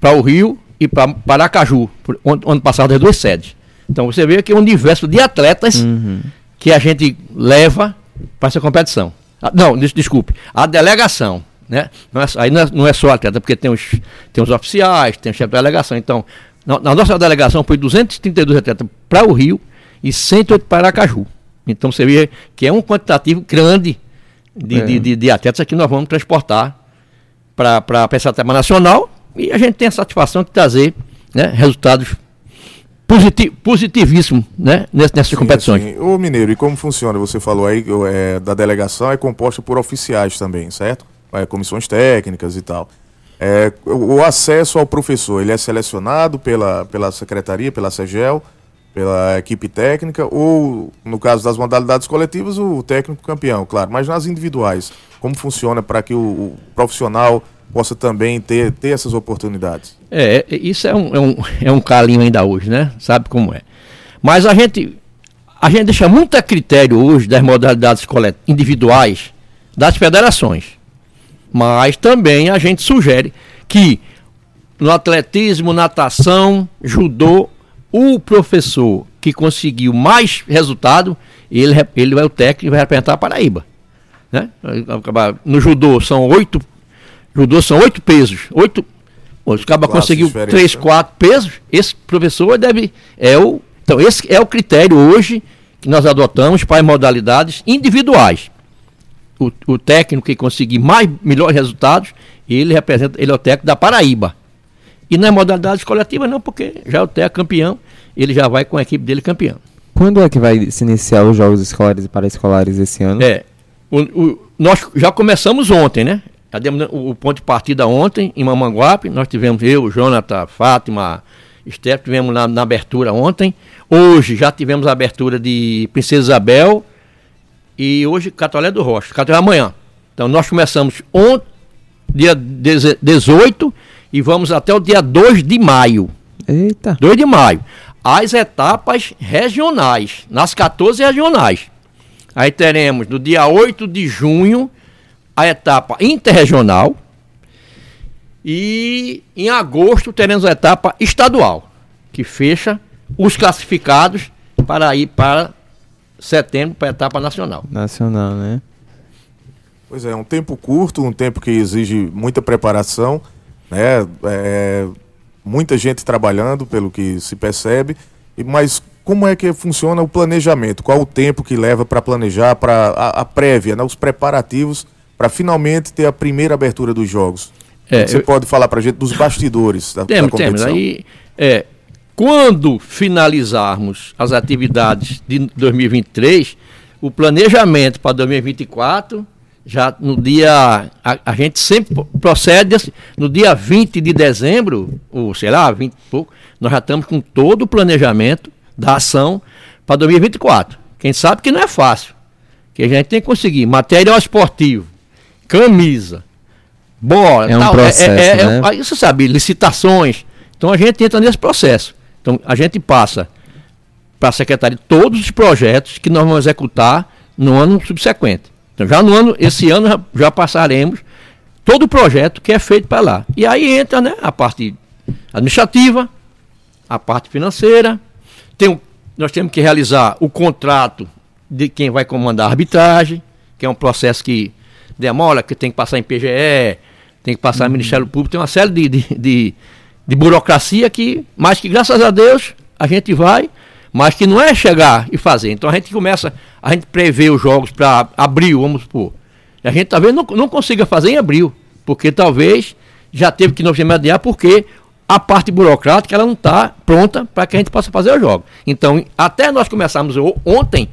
para o Rio e para Paracaju, ano passado, as duas sedes. Então você vê que é um universo de atletas uhum. que a gente leva para essa competição. Ah, não, des desculpe, a delegação. Né? Não é, aí não é, não é, só atleta, porque tem os, tem os oficiais, tem o chefe da delegação. Então, na, na nossa delegação foi 232 atletas para o Rio e 108 para Aracaju. Então você vê que é um quantitativo grande de, é. de, de, de, atletas que nós vamos transportar para essa tema nacional e a gente tem a satisfação de trazer né, resultados positiv, positivíssimos né, nessas, sim, competições. Sim. Ô Mineiro, e como funciona? Você falou aí é, da delegação é composta por oficiais também, certo? É, comissões técnicas e tal. É, o, acesso ao professor, ele é selecionado pela, pela secretaria, pela SEGEL, pela equipe técnica, ou, no caso das modalidades coletivas, o técnico campeão, claro. Mas nas individuais, como funciona para que o, o, profissional possa também ter, ter essas oportunidades? É, é, isso é um, é, um, é um calinho ainda hoje, né? Sabe como é. Mas a gente, a gente deixa muito a critério hoje das modalidades individuais das federações. Mas também a gente sugere que no atletismo, natação, judô, o professor que conseguiu mais resultado, ele, ele vai o técnico e vai representar a Paraíba. Né? No judô são oito. Judô são oito pesos. Oito. O cara conseguiu três, quatro pesos. Esse professor deve. É o, então, esse é o critério hoje que nós adotamos para as modalidades individuais. O, o técnico que conseguir mais melhores resultados, ele representa, ele é o técnico da Paraíba. E nas modalidades coletivas não, porque já o TEA campeão, ele já vai com a equipe dele campeão. Quando é que vai se iniciar os jogos escolares e paraescolares esse ano? É, o, o, nós já começamos ontem, né? Já demos o ponto de partida ontem em Mamanguape, nós tivemos eu, Jonathan, Fátima, Esther, tivemos na, na, abertura ontem. Hoje já tivemos a abertura de Princesa Isabel e hoje Catolé do Rocha, Catolé amanhã. Então nós começamos ontem, dia 18 e vamos até o dia 2 de maio. Eita. 2 de maio. As etapas regionais, nas 14 regionais. Aí teremos no dia 8 de junho a etapa interregional. E em agosto teremos a etapa estadual, que fecha os classificados para ir para setembro para a etapa nacional. Nacional, né? Pois é, um tempo curto, um tempo que exige muita preparação, né? É, muita gente trabalhando, pelo que se percebe, mas como é que funciona o planejamento? Qual o tempo que leva para planejar, para a, a, prévia, né? os preparativos para finalmente ter a primeira abertura dos jogos? É, Você eu... pode falar para a gente dos bastidores da, temos, da competição? Temos. Aí, é, quando finalizarmos as atividades de 2023, o planejamento para 2024 já no dia. A, a, gente sempre procede assim, no dia 20 de dezembro, ou sei lá, 20 e pouco, nós já estamos com todo o planejamento da ação para 2024. Quem sabe que não é fácil. Que a gente tem que conseguir material esportivo, camisa, bola, é um tal, processo, é, é, é, né? Você sabe, licitações. Então a gente entra nesse processo. Então a gente passa para a secretaria todos os projetos que nós vamos executar no ano subsequente. Então já no ano, esse ano já, já passaremos todo o projeto que é feito para lá. E aí entra né, a parte administrativa, a parte financeira, tem, nós temos que realizar o contrato de quem vai comandar a arbitragem, que é um processo que demora, que tem que passar em PGE, tem que passar uhum. Ministério Público, tem uma série de, de, de de burocracia que, mas que graças a Deus a gente vai, mas que não é chegar e fazer. Então a gente começa, a gente prevê os jogos para abril, vamos supor. E a gente talvez não, não consiga fazer em abril, porque talvez já teve que nos remediar, porque a parte burocrática ela não está pronta para que a gente possa fazer os jogos. Então, até nós começarmos ontem,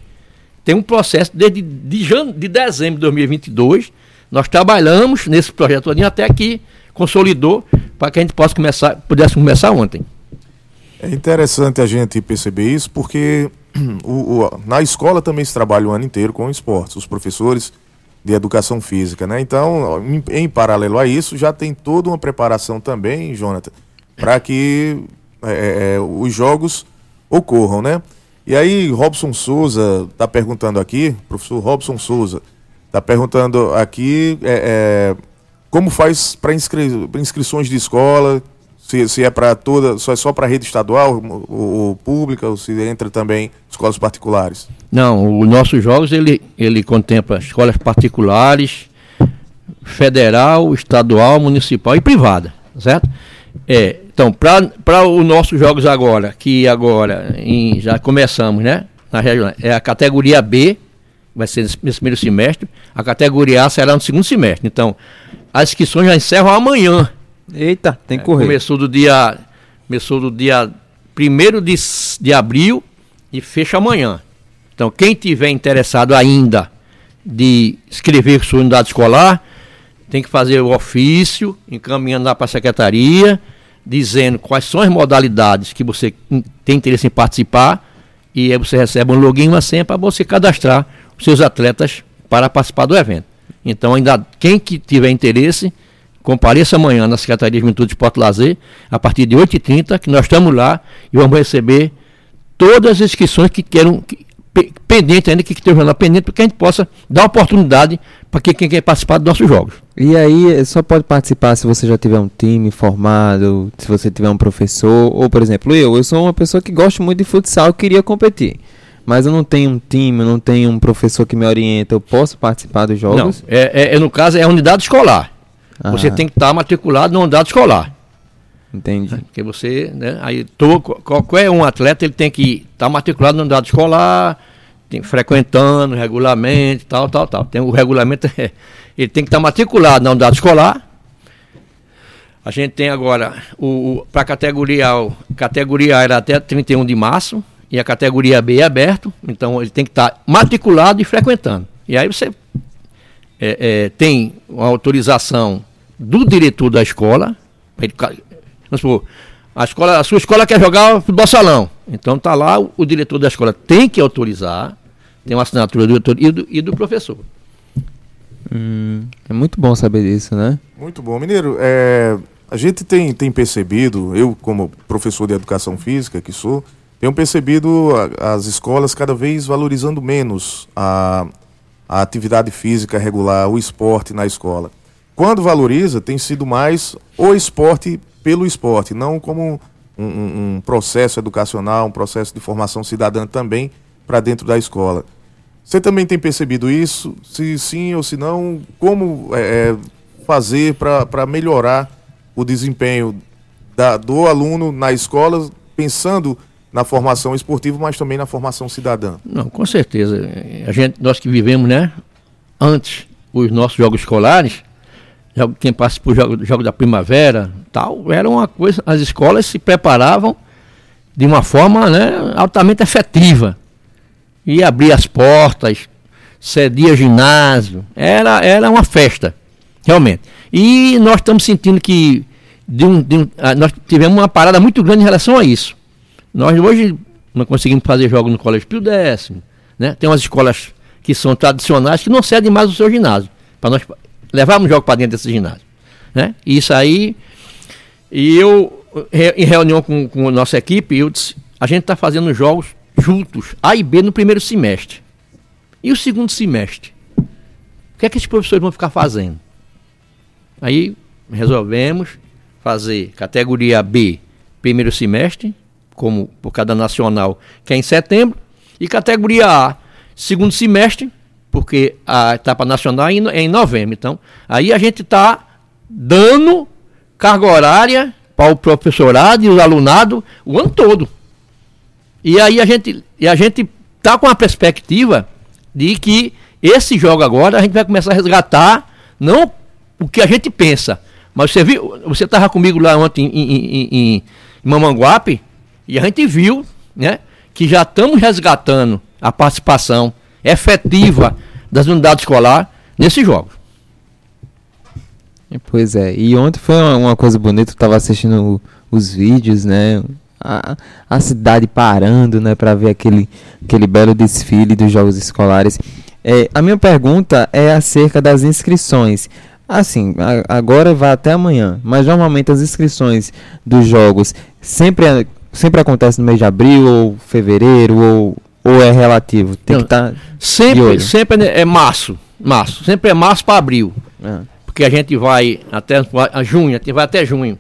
tem um processo desde de, de, de dezembro de 2022, nós trabalhamos nesse projeto até aqui consolidou para que a gente possa começar, pudesse começar ontem. É interessante a gente perceber isso porque (clears throat) o, o, na escola também se trabalha o ano inteiro com esportes, os professores de educação física, né? Então, em, em paralelo a isso, já tem toda uma preparação também, Jonathan, para que é, é, é, os jogos ocorram, né? E aí, Robson Souza está perguntando aqui, professor Robson Souza, está perguntando aqui é, é como faz para inscri inscrições de escola? Se, se é para toda, só é só para rede estadual ou, ou, pública, ou se entra também escolas particulares? Não, os nossos jogos ele, ele contempla escolas particulares, federal, estadual, municipal e privada, certo? É, então, para os nossos jogos agora, que agora em, já começamos, né? Na região, é a categoria B, vai ser nesse, primeiro semestre, a categoria A será no segundo semestre. Então, as inscrições já encerram amanhã. Eita, tem que correr. É, começou do dia começou do dia 1 de, de abril e fecha amanhã. Então, quem tiver interessado ainda de escrever sua unidade escolar, tem que fazer o ofício, encaminhando lá para a secretaria, dizendo quais são as modalidades que você tem interesse em participar, e aí você recebe um login e uma senha para você cadastrar os seus atletas para participar do evento. Então, ainda quem que tiver interesse, compareça amanhã na Secretaria de Juventude e Esporte e Lazer, a partir de 8h30, que nós estamos lá e vamos receber todas as inscrições que queiram, que, pendente ainda, que estejam lá pendente, para que a gente possa dar oportunidade para quem quer participar dos nossos jogos. E aí, eh, só pode participar se você já tiver um time formado, se você tiver um professor, ou por exemplo, eu, eu sou uma pessoa que gosto muito de futsal e queria competir mas eu não tenho um time, eu não tenho um professor que me orienta, eu posso participar dos jogos? Não, é, é, é no caso é a unidade escolar. Ah. Você tem que estar matriculado na unidade escolar. Entendi. (laughs) Porque você, né, aí todo, qualquer um atleta ele tem que estar matriculado na unidade escolar, tem, frequentando regularmente, tal, tal, tal. Tem o regulamento, é, ele tem que estar matriculado na unidade escolar. A gente tem agora o, o para categoria categoria A era até 31 de março, e a categoria B é aberto, então ele tem que estar matriculado e frequentando. E aí você é, é, tem uma autorização do diretor da escola, ele, vamos supor, a, escola, a sua escola quer jogar futebol salão, então está lá, o, o, diretor da escola tem que autorizar, tem uma assinatura do diretor e do, e do professor. Hum, é muito bom saber disso, né? Muito bom. Mineiro, é, a gente tem, tem percebido, eu como professor de educação física que sou, tenho percebido as escolas cada vez valorizando menos a, a atividade física regular, o esporte na escola. Quando valoriza, tem sido mais o esporte pelo esporte, não como um, um, um processo educacional, um processo de formação cidadã também para dentro da escola. Você também tem percebido isso? Se sim ou se não, como é, é fazer para melhorar o desempenho da, do aluno na escola, pensando na formação esportiva, mas também na formação cidadã? Não, com certeza. A gente, nós que vivemos, né, antes os nossos jogos escolares, quem passa por jogo, jogo da primavera, tal, era uma coisa, as escolas se preparavam de uma forma, né, altamente efetiva. E abria as portas, cedia ginásio, era, era uma festa, realmente. E nós estamos sentindo que de um, de um, ah, nós tivemos uma parada muito grande em relação a isso. Nós hoje não conseguimos fazer jogos no Colégio Pio Décimo, né? Tem umas escolas que são tradicionais que não cedem mais o seu ginásio, para nós levarmos jogo para dentro desse ginásio, né? Isso aí, e eu, em reunião com, com a nossa equipe, eu disse, a gente está fazendo jogos juntos, A e B no primeiro semestre. E o segundo semestre? O que é que esses professores vão ficar fazendo? Aí resolvemos fazer categoria B primeiro semestre, como por cada nacional, que é em setembro, e categoria A segundo semestre, porque a etapa nacional é em novembro. Então, aí a gente está dando carga horária para o professorado e o alunado o ano todo. E aí a gente, e a gente tá com a perspectiva de que esse jogo agora a gente vai começar a resgatar não o que a gente pensa, mas você viu, você estava comigo lá ontem em, em, em, em Mamanguape e a gente viu, né, que já estamos resgatando a participação efetiva das unidades escolares nesses jogos. Pois é, e ontem foi uma, coisa bonita, eu estava assistindo os vídeos, né? A, a cidade parando, né, para ver aquele, aquele belo desfile dos jogos escolares. É, a minha pergunta é acerca das inscrições. Assim, a, agora vai até amanhã, mas normalmente as inscrições dos jogos sempre, sempre acontece no mês de abril ou fevereiro ou, ou é relativo? Tem Não, que estar. Tá sempre, sempre é março. Março. Sempre é março para abril. É. Porque a gente vai até a junho, a gente vai até junho.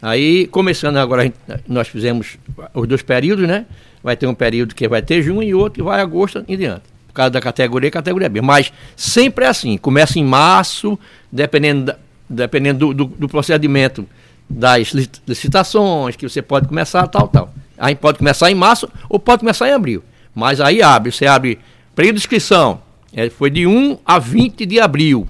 Aí, começando agora, gente, nós fizemos os dois períodos, né? Vai ter um período que vai ter junho e outro que vai agosto e diante. Por causa da categoria, categoria B. Mas sempre é assim, começa em março, dependendo, da, dependendo do, do, do, procedimento das licitações, que você pode começar tal, tal. Aí pode começar em março ou pode começar em abril. Mas aí abre, você abre período de inscrição, é, foi de 1 a 20 de abril.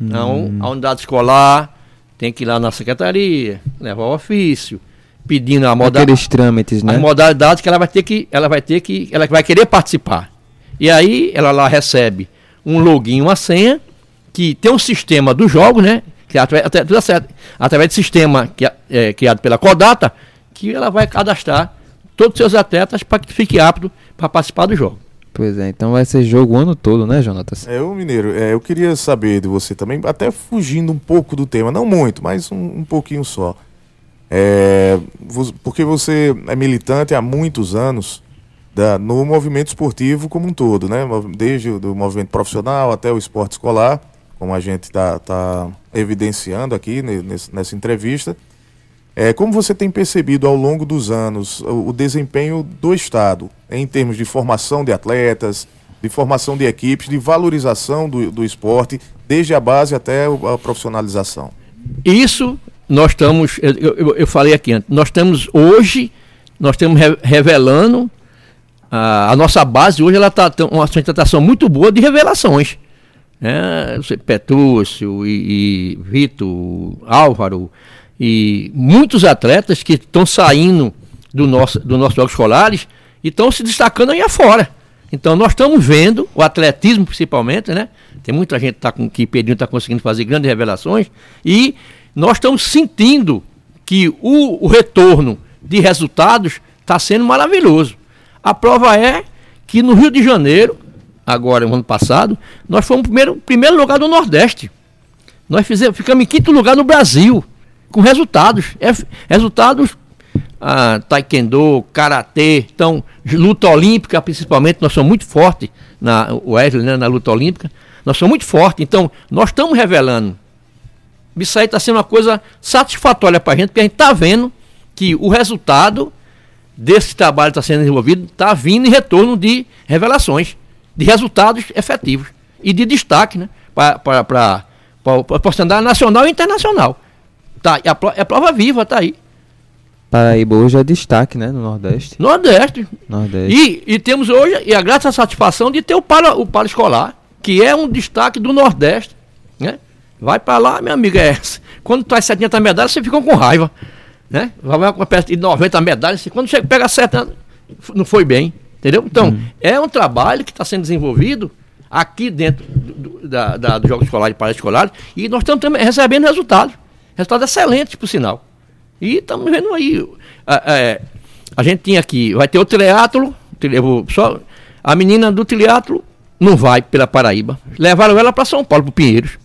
Então, hum. a unidade escolar tem que ir lá na secretaria, levar o ofício, pedindo a modalidade. Aqueles trâmites, né? As modalidades que ela vai ter que, ela vai ter que, ela vai querer participar. E aí ela lá recebe um login, uma senha, que tem um sistema do jogo, né? Que é através, através do sistema que é, é, criado pela Codata, que ela vai cadastrar todos os seus atletas para que fique apto para participar do jogo. Pois é, então vai ser jogo o ano todo, né, Jonatas? É, o Mineiro, é, eu queria saber de você também, até fugindo um pouco do tema, não muito, mas um, um pouquinho só. É, porque você é militante há muitos anos da, no movimento esportivo como um todo, né? Desde o do movimento profissional até o esporte escolar, como a gente está tá evidenciando aqui nesse, nessa entrevista. É, como você tem percebido ao longo dos anos o, o, desempenho do Estado em termos de formação de atletas, de formação de equipes, de valorização do, do esporte, desde a base até a profissionalização? Isso nós estamos, eu, eu, eu falei aqui antes, nós estamos hoje, nós estamos re revelando, a, a, nossa base hoje ela está uma sustentação muito boa de revelações. Né? Petrúcio e, e Vitor, Álvaro, e muitos atletas que estão saindo do nosso, do nossos jogos escolares e estão se destacando aí afora. Então nós estamos vendo, o atletismo principalmente, né? Tem muita gente tá com, que Pedrinho está conseguindo fazer grandes revelações e nós estamos sentindo que o, o retorno de resultados está sendo maravilhoso. A prova é que no Rio de Janeiro, agora, no ano passado, nós fomos primeiro, primeiro lugar do Nordeste. Nós fizemos, ficamos em quinto lugar no Brasil, com resultados. É, resultados ah, taekwondo, karatê, então, luta olímpica principalmente, nós somos muito fortes, na Wesley, né, na luta olímpica, nós somos muito fortes, então, nós estamos revelando. Isso aí está sendo uma coisa satisfatória para a gente, porque a gente está vendo que o resultado desse trabalho está sendo desenvolvido está vindo em retorno de revelações, de resultados efetivos e de destaque né, para a porcentagem nacional e internacional. Tá, é, a, é prova viva, está aí. Paraíba hoje é destaque, né, no Nordeste. Nordeste. Nordeste. E, e temos hoje e a grata satisfação de ter o para, o para escolar, que é um destaque do Nordeste, né? Vai para lá, minha amiga, é, quando traz 70 medalhas, você fica com raiva, né? Vai com perto de 90 medalhas, quando chega, pega 70, não foi bem, entendeu? Então, hum. é um trabalho que está sendo desenvolvido aqui dentro do, da, da, do Jogo Escolar e Para Escolar, e nós estamos recebendo resultados, resultados excelentes, por sinal. E estamos vendo aí. A, a, a, gente tinha aqui, vai ter o teatro, só, a menina do teatro não vai pela Paraíba. Levaram ela para São Paulo, para Pinheiros.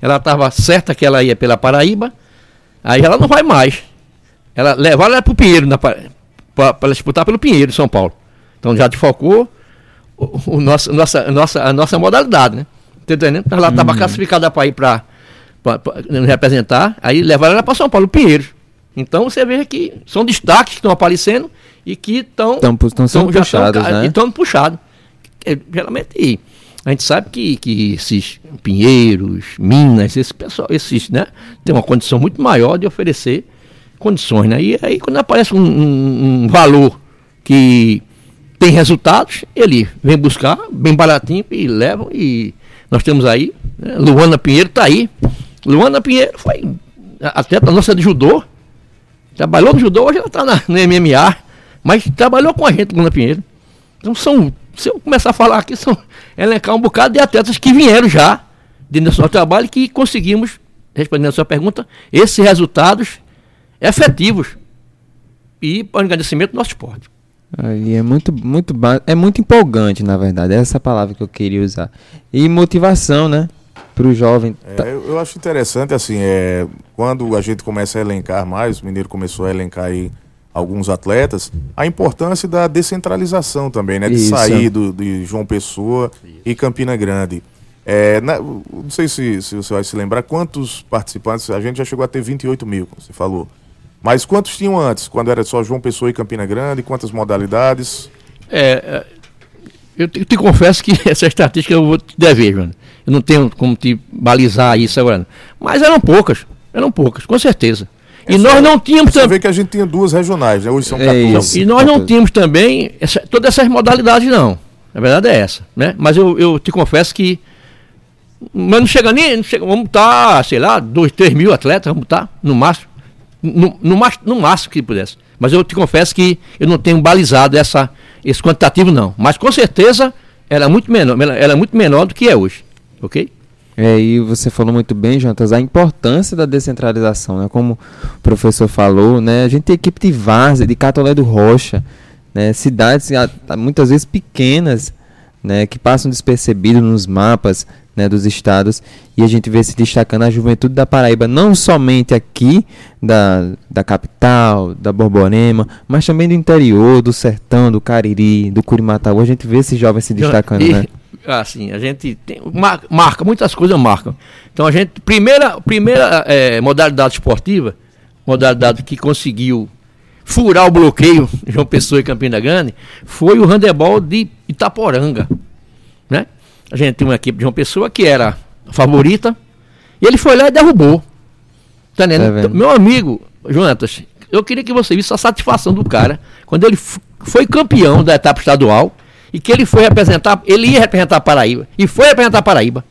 Ela estava certa que ela ia pela Paraíba, aí ela não vai mais. Ela levaram ela para o Pinheiro, para disputar pelo Pinheiro, São Paulo. Então já desfocou o, o nosso, nossa, nossa, a nossa modalidade, né? Tá entendendo? Ela estava uhum. classificada para ir para representar, aí levaram ela para São Paulo, Pinheiros. Então você vê que são destaques que estão aparecendo e que estão estão sendo puxados, né? Estão puxados. É, geralmente a gente sabe que, que esses pinheiros, minas, esse pessoal, esses, né, tem uma condição muito maior de oferecer condições, né? E aí quando aparece um, um, um valor que tem resultados, ele vem buscar bem baratinho e levam e nós temos aí, né, Luana Pinheiro está aí. Luana Pinheiro foi atleta nossa de judô, Trabalhou no judô, hoje ela está no MMA, mas trabalhou com a gente, Luna Pinheiro. Então são, se eu começar a falar aqui, são elencar um bocado de atletas que vieram já dentro do nosso trabalho que conseguimos, respondendo a sua pergunta, esses resultados efetivos e para agradecimento do nosso esporte. E é muito, muito, é muito empolgante, na verdade. É essa palavra que eu queria usar. E motivação, né? para o jovem. É, eu, eu, acho interessante, assim, é, quando a gente começa a elencar mais, o Mineiro começou a elencar aí alguns atletas, a importância da descentralização também, né? De Isso. sair do, de João Pessoa Isso. e Campina Grande. É, na, não sei se, se você vai se lembrar quantos participantes, a gente já chegou a ter 28 mil, como você falou. Mas quantos tinham antes, quando era só João Pessoa e Campina Grande? Quantas modalidades? É, é eu te, eu te confesso que (laughs) essa estatística eu vou te dever, mano. Eu não tenho como te balizar isso agora. Mas eram poucas, eram poucas, com certeza. E nós não tínhamos também. Você vê que a gente tinha duas regionais, né? Hoje são 14. É e nós não tínhamos também essa, todas essas modalidades, não. A verdade é essa, né? Mas eu, eu te confesso que. Mas não chega nem. Não chega, vamos estar, sei lá, 2, 3 mil atletas, vamos estar, no máximo. No, no, no máximo que pudesse. Mas eu te confesso que eu não tenho balizado essa, esse quantitativo, não. Mas com certeza era muito menor, era muito menor do que é hoje ok? É, e você falou muito bem, Jantas, a importância da descentralização, né? Como o professor falou, né? A gente tem equipe de Várzea, de Catolé do Rocha, né? Cidades muitas vezes pequenas, né? Que passam despercebidos nos mapas, né? Dos estados e a gente vê se destacando a juventude da Paraíba, não somente aqui da, da capital, da Borborema, mas também do interior, do sertão, do Cariri, do Curimatau. A gente vê esses jovens se destacando, e, né? assim, a gente tem, marca, marca, muitas coisas marcam. Então a gente, primeira, primeira é, modalidade esportiva, modalidade que conseguiu furar o bloqueio (laughs) João Pessoa e Campina Grande, foi o handebol de Itaporanga, né? A gente tem uma equipe de João Pessoa que era favorita, e ele foi lá e derrubou. Tá entendendo? Tá Meu amigo, Jonatas, eu queria que você visse a satisfação do cara quando ele foi campeão da etapa estadual e que ele foi representar, ele ia representar a Paraíba, e foi representar a Paraíba.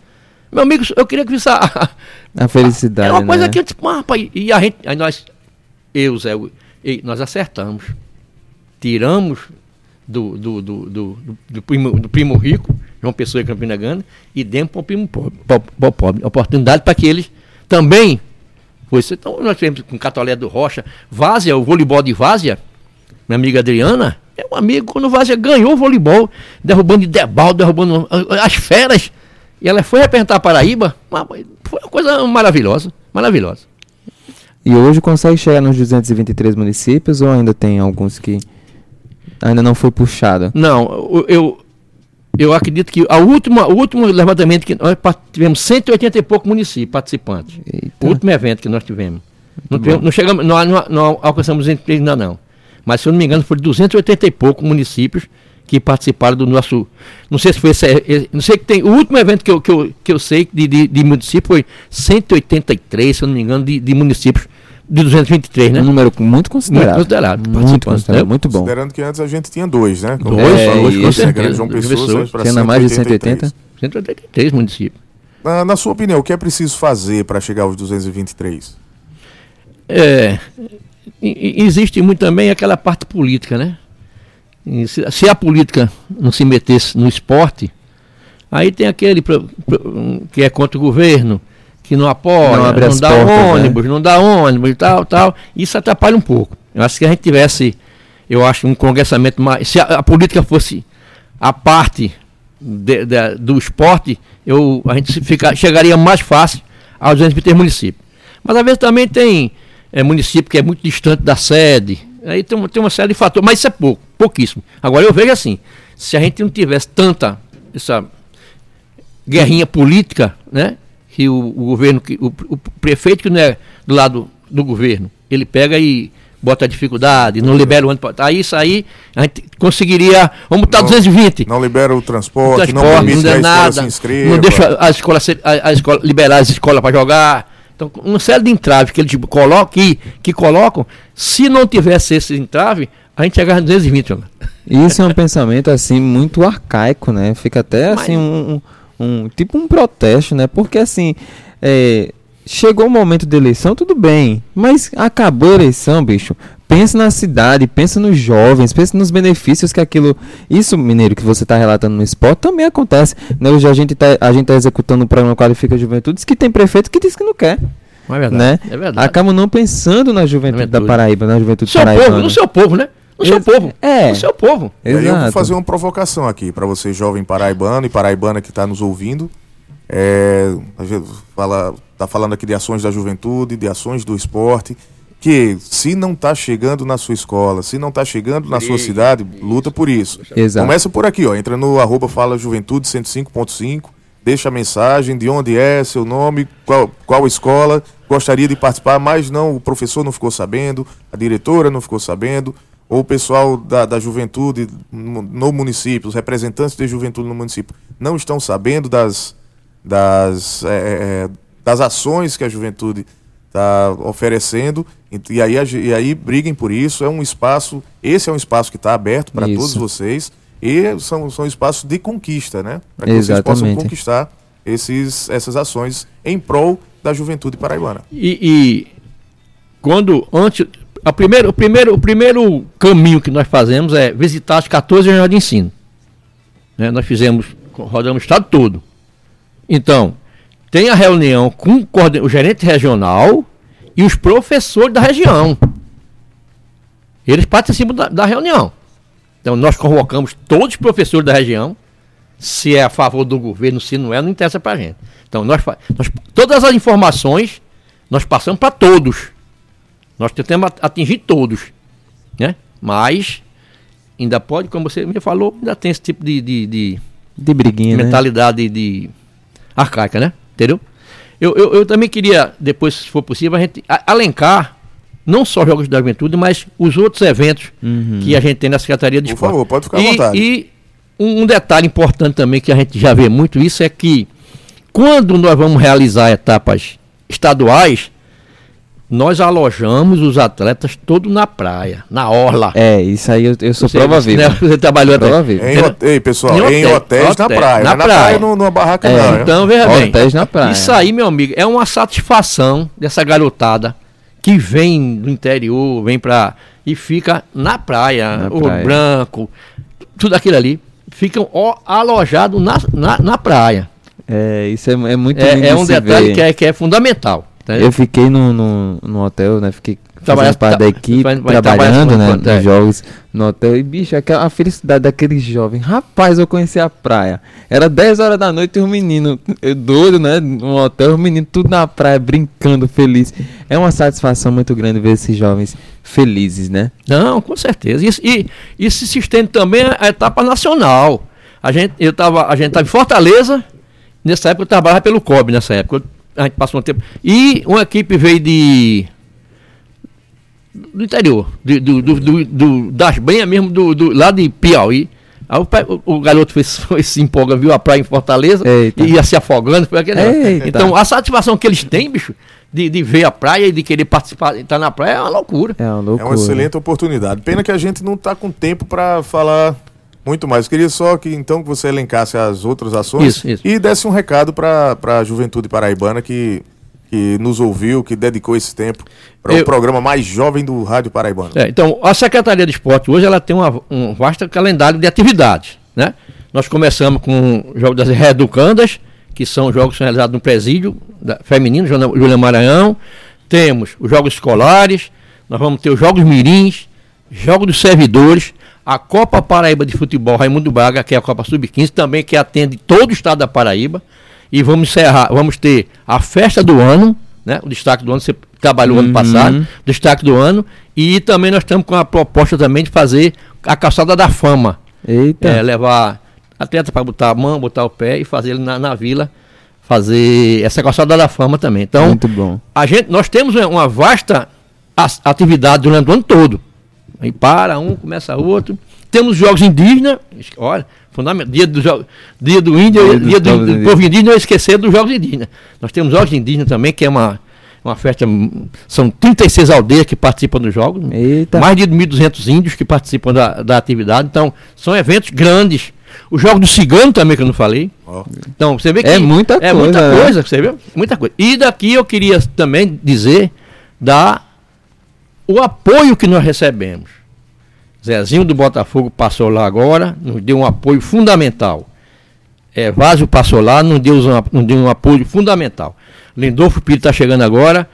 Meu amigo, eu queria que isso a, a felicidade. É uma coisa né? que, tipo, ah, rapaz, e a gente, aí nós, eu, Zé, nós acertamos. Tiramos do, do, do, do, do, primo, do primo rico, João Pessoa e Campina Grande, e demos para o primo pobre, pobre. Oportunidade para que eles também. Então, nós tivemos com Catolé do Rocha, Várzea, o voleibol de Várzea, minha amiga Adriana, Meu amigo, quando o Várzea ganhou o voleibol, derrubando de debal, derrubando as feras, e ela foi representar a Paraíba, foi uma coisa maravilhosa, maravilhosa. E hoje consegue chegar nos 223 municípios ou ainda tem alguns que ainda não foi puxado? Não, eu, eu acredito que a última, o último levantamento que nós tivemos 180 e poucos municípios participantes. Eita. O último evento que nós tivemos. Não, tivemos, não, chegamos, não, não, não alcançamos ainda não. Mas se eu não me engano, foram 280 e poucos municípios que participaram do nosso. Não sei se foi esse. Não sei que tem. O último evento que eu, que eu, que eu sei de, de, de município foi 183, se eu não me engano, de, de municípios de 223, né? Um número muito considerável. Muito considerável. Muito, considerável, muito bom. Considerando que antes a gente tinha dois, né? Como dois, é, dois, com certeza. João Pessoa, Tinha mais de 180? 183 municípios. Na, na sua opinião, o que é preciso fazer para chegar aos 223? É, existe muito também aquela parte política, né? Se, se, a política não se metesse no esporte, aí tem aquele que é contra o governo, que não apoia, não, não dá portas, né? ônibus, né? não dá ônibus e tal, tal. Isso atrapalha um pouco. Eu acho que a gente tivesse, eu acho, um congressamento mais. Se a, a política fosse a parte de, de, do esporte, eu, a gente fica, chegaria mais fácil aos 223 municípios. Mas às vezes também tem é, município que é muito distante da sede. Aí tem, tem uma série de fatores, mas isso é pouco, pouquíssimo. Agora eu vejo assim, se a gente não tivesse tanta essa guerrinha política, né? Que o, o governo, que, o, o, prefeito que não é do lado do governo, ele pega e bota dificuldade, não libera o ano. Aí isso aí a gente conseguiria. Vamos botar 220. Não libera o transporte, o transporte não permite não que a nada, inscreva. Não deixa a escola, a, a escola liberar as escolas para jogar. Então, uma série de entraves que eles colocam, que, que colocam, se não tivesse esse entrave, a gente chegava a 220. Isso é um pensamento assim muito arcaico, né? Fica até assim um, um, um, tipo um protesto, né? Porque assim, é, chegou o momento da eleição, tudo bem, mas acabou a eleição, bicho. Pensa na cidade, pensa nos jovens, pensa nos benefícios que aquilo. Isso, Mineiro, que você está relatando no esporte, também acontece. Né? Hoje a gente está tá executando um programa Qualifica a Juventude, diz que tem prefeito que diz que não quer. É verdade. Né? É verdade. Acabam não pensando na juventude, juventude. da Paraíba, na juventude seu paraibana. Povo, no seu povo, né? No seu povo. É. No seu povo. Exato. eu vou fazer uma provocação aqui para você, jovem paraibano e paraibana que está nos ouvindo. É, a gente fala, tá falando aqui de ações da juventude, de ações do esporte que se não está chegando na sua escola, se não está chegando na sua cidade, luta por isso. Exato. Começa por aqui, ó. Entra no arroba Fala Juventude 105.5, deixa a mensagem de onde é, seu nome, qual, qual escola, gostaria de participar, mas não, o professor não ficou sabendo, a diretora não ficou sabendo, ou o pessoal da, da juventude no município, os representantes de juventude no município, não estão sabendo das, das, é, das ações que a juventude está oferecendo e aí, e aí briguem por isso. É um espaço, esse é um espaço que está aberto para todos vocês e são, são espaços de conquista, né? Para que Exatamente. vocês possam conquistar esses, essas ações em prol da juventude paraibana. E, e quando antes a primeiro, o, primeiro, o primeiro caminho que nós fazemos é visitar as 14 regiões de ensino. Né? Nós fizemos, rodamos o estado todo. Então, tem a reunião com o gerente regional e os professores da região. Eles participam da, da reunião. Então nós convocamos todos os professores da região, se é a favor do governo, se não é, não interessa para a gente. Então nós, nós, todas as informações nós passamos para todos. Nós tentamos atingir todos, né? Mas ainda pode, como você me falou, ainda tem esse tipo de de, de, de briguinha, né? mentalidade né? de arcaica, né? Entendeu? Eu, eu, eu, também queria, depois, se for possível, a gente alencar não só Jogos da Juventude, mas os outros eventos uhum. que a gente tem na Secretaria de Por Esporte. Por favor, pode ficar à e, vontade. E um, um, detalhe importante também que a gente já vê muito isso é que quando nós vamos realizar etapas estaduais, nós alojamos os atletas todos na praia, na orla. É, isso aí eu, eu sou você, prova viva. Né, (laughs) você trabalhou prova até. Viva. Em, ei, pessoal, em, em hotéis hotel, na praia. Na, na praia, praia numa barraca é, não. Então, veja bem. Hotéis na praia. Isso aí, meu amigo, é uma satisfação dessa garotada que vem do interior, vem pra. e fica na praia, na o praia. branco, tudo aquilo ali. Ficam alojados na, na, na praia. É, isso é, é muito É, é um detalhe que é, que é fundamental. Eu fiquei no, no, no, hotel, né? Fiquei trabalhar parte da equipe, vai, vai trabalhando, né, nos é. jogos no hotel. E, bicho, aquela, a felicidade daquele jovem. Rapaz, eu conheci a praia. Era 10 horas da noite e um menino, eu doido, né, no hotel, o menino tudo na praia, brincando, feliz. É uma satisfação muito grande ver esses jovens felizes, né? Não, com certeza. Isso, e isso se estende também à etapa nacional. A gente, eu tava, a gente estava em Fortaleza, nessa época eu trabalhava pelo COB, nessa época. A gente passou um tempo. E uma equipe veio de do interior, do, do, do, do das Benhas mesmo, do, do, lá de Piauí. Aí o, o, garoto foi, (laughs) foi, se empolga, viu a praia em Fortaleza Eita. e ia se afogando. Foi aquele então a satisfação que eles têm, bicho, de, de ver a praia e de querer participar, estar na praia é uma loucura. É uma loucura. É uma excelente oportunidade. Pena que a gente não está com tempo para falar muito mais. Queria só que então que você elencasse as outras ações isso, isso. e desse um recado para a juventude paraibana que que nos ouviu, que dedicou esse tempo para o programa mais jovem do Rádio Paraibano. É, então, a Secretaria de Esporte hoje ela tem uma, um vasto calendário de atividades. Né? Nós começamos com o jogo das reeducandas, que são jogos realizados no presídio da, feminino, Júlia Maranhão. Temos os jogos escolares, nós vamos ter os jogos mirins, jogos dos servidores, a Copa Paraíba de Futebol Raimundo Braga, que é a Copa Sub-15, também que atende todo o estado da Paraíba. E vamos encerrar, vamos ter a festa do ano, né? O destaque do ano, você trabalhou uhum. ano passado, destaque do ano. E também nós estamos com a proposta também de fazer a calçada da fama. Eita. É, levar atleta para botar a mão, botar o pé e fazer ele na, na vila, fazer essa calçada da fama também. Então, Muito bom. A gente, nós temos uma vasta atividade durante o ano todo. Aí para um, começa outro. Temos jogos indígenas, olha, fundamental. Dia do, dia do índio, dia, dia do, do, do povo indígena, não esquecer dos jogos indígenas. Nós temos jogos indígenas também, que é uma, uma festa. São 36 aldeias que participam dos jogos. Eita. Mais de 1.200 índios que participam da, da atividade. Então, são eventos grandes. O jogo do cigano também, que eu não falei. Oh. Então, você vê que. É muita é coisa. É muita né? coisa, você vê? Muita coisa. E daqui eu queria também dizer da o apoio que nós recebemos. Zezinho do Botafogo passou lá agora, nos deu um apoio fundamental. É, Vázio passou lá, nos deu, um, nos deu um apoio fundamental. Lindolfo Pires está chegando agora,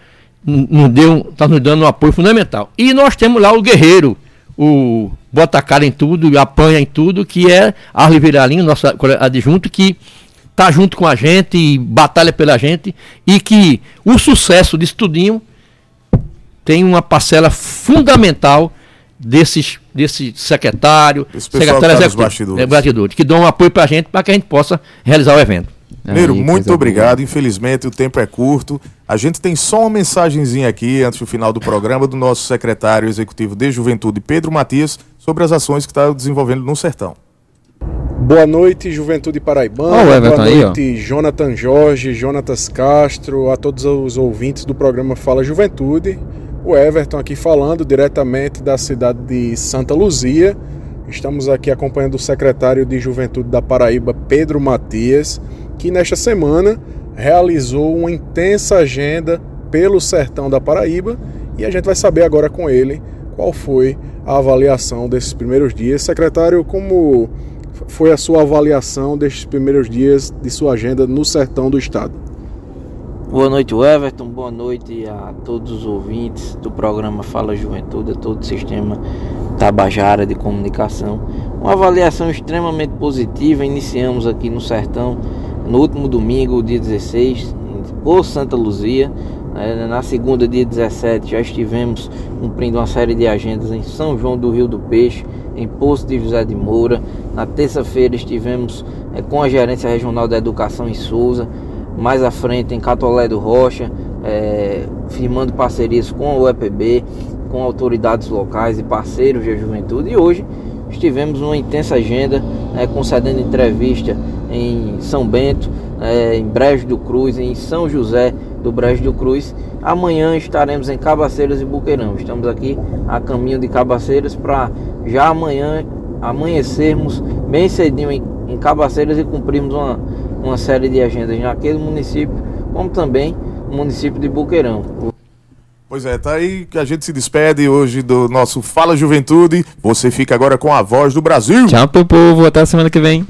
nos deu, está nos dando um apoio fundamental. E nós temos lá o Guerreiro, o bota cara em tudo, apanha em tudo, que é Arli Viralinho, nosso adjunto, que está junto com a gente batalha pela gente, e que o sucesso disso tudinho tem uma parcela fundamental desses desse secretário, secretário tá executivo, bastidores. É, bastidores, que dão um apoio para a gente para que a gente possa realizar o evento. Primeiro, muito obrigado. Boa. Infelizmente o tempo é curto. A gente tem só uma mensagenzinha aqui antes do final do programa do nosso secretário executivo de Juventude, Pedro Matias, sobre as ações que está desenvolvendo no Sertão. Boa noite, Juventude Paraibana. Oh, Boa noite, aí, Jonathan Jorge, Jonatas Castro, a todos os ouvintes do programa Fala Juventude o Everton aqui falando diretamente da cidade de Santa Luzia. Estamos aqui acompanhando o secretário de Juventude da Paraíba, Pedro Matias, que nesta semana realizou uma intensa agenda pelo sertão da Paraíba e a gente vai saber agora com ele qual foi a avaliação desses primeiros dias. Secretário, como foi a sua avaliação destes primeiros dias de sua agenda no sertão do estado? Boa noite, Everton. Boa noite a todos os ouvintes do programa Fala Juventude, a todo o sistema Tabajara de comunicação. Uma avaliação extremamente positiva. Iniciamos aqui no Sertão no último domingo, dia 16, por Santa Luzia. É, na segunda, dia 17, já estivemos cumprindo uma série de agendas em São João do Rio do Peixe, em Poço de José de Moura. Na terça-feira estivemos é, com a Gerência Regional da Educação em Souza mais à frente em Catolé do Rocha, é, firmando parcerias com o EPB, com autoridades locais e parceiros da juventude. E hoje estivemos numa intensa agenda, né, concedendo entrevista em São Bento, é, em Brejo do Cruz, em São José do Brejo do Cruz. Amanhã estaremos em Cabaceiras e Buqueirão. Estamos aqui a caminho de Cabaceiras para já amanhã amanhecermos bem cedinho em, em Cabaceiras e cumprirmos uma uma série de agendas naquele município, como também no município de Buqueirão. Pois é, tá aí que a gente se despede hoje do nosso Fala Juventude. Você fica agora com a voz do Brasil. Tchau, meu povo. Até a semana que vem.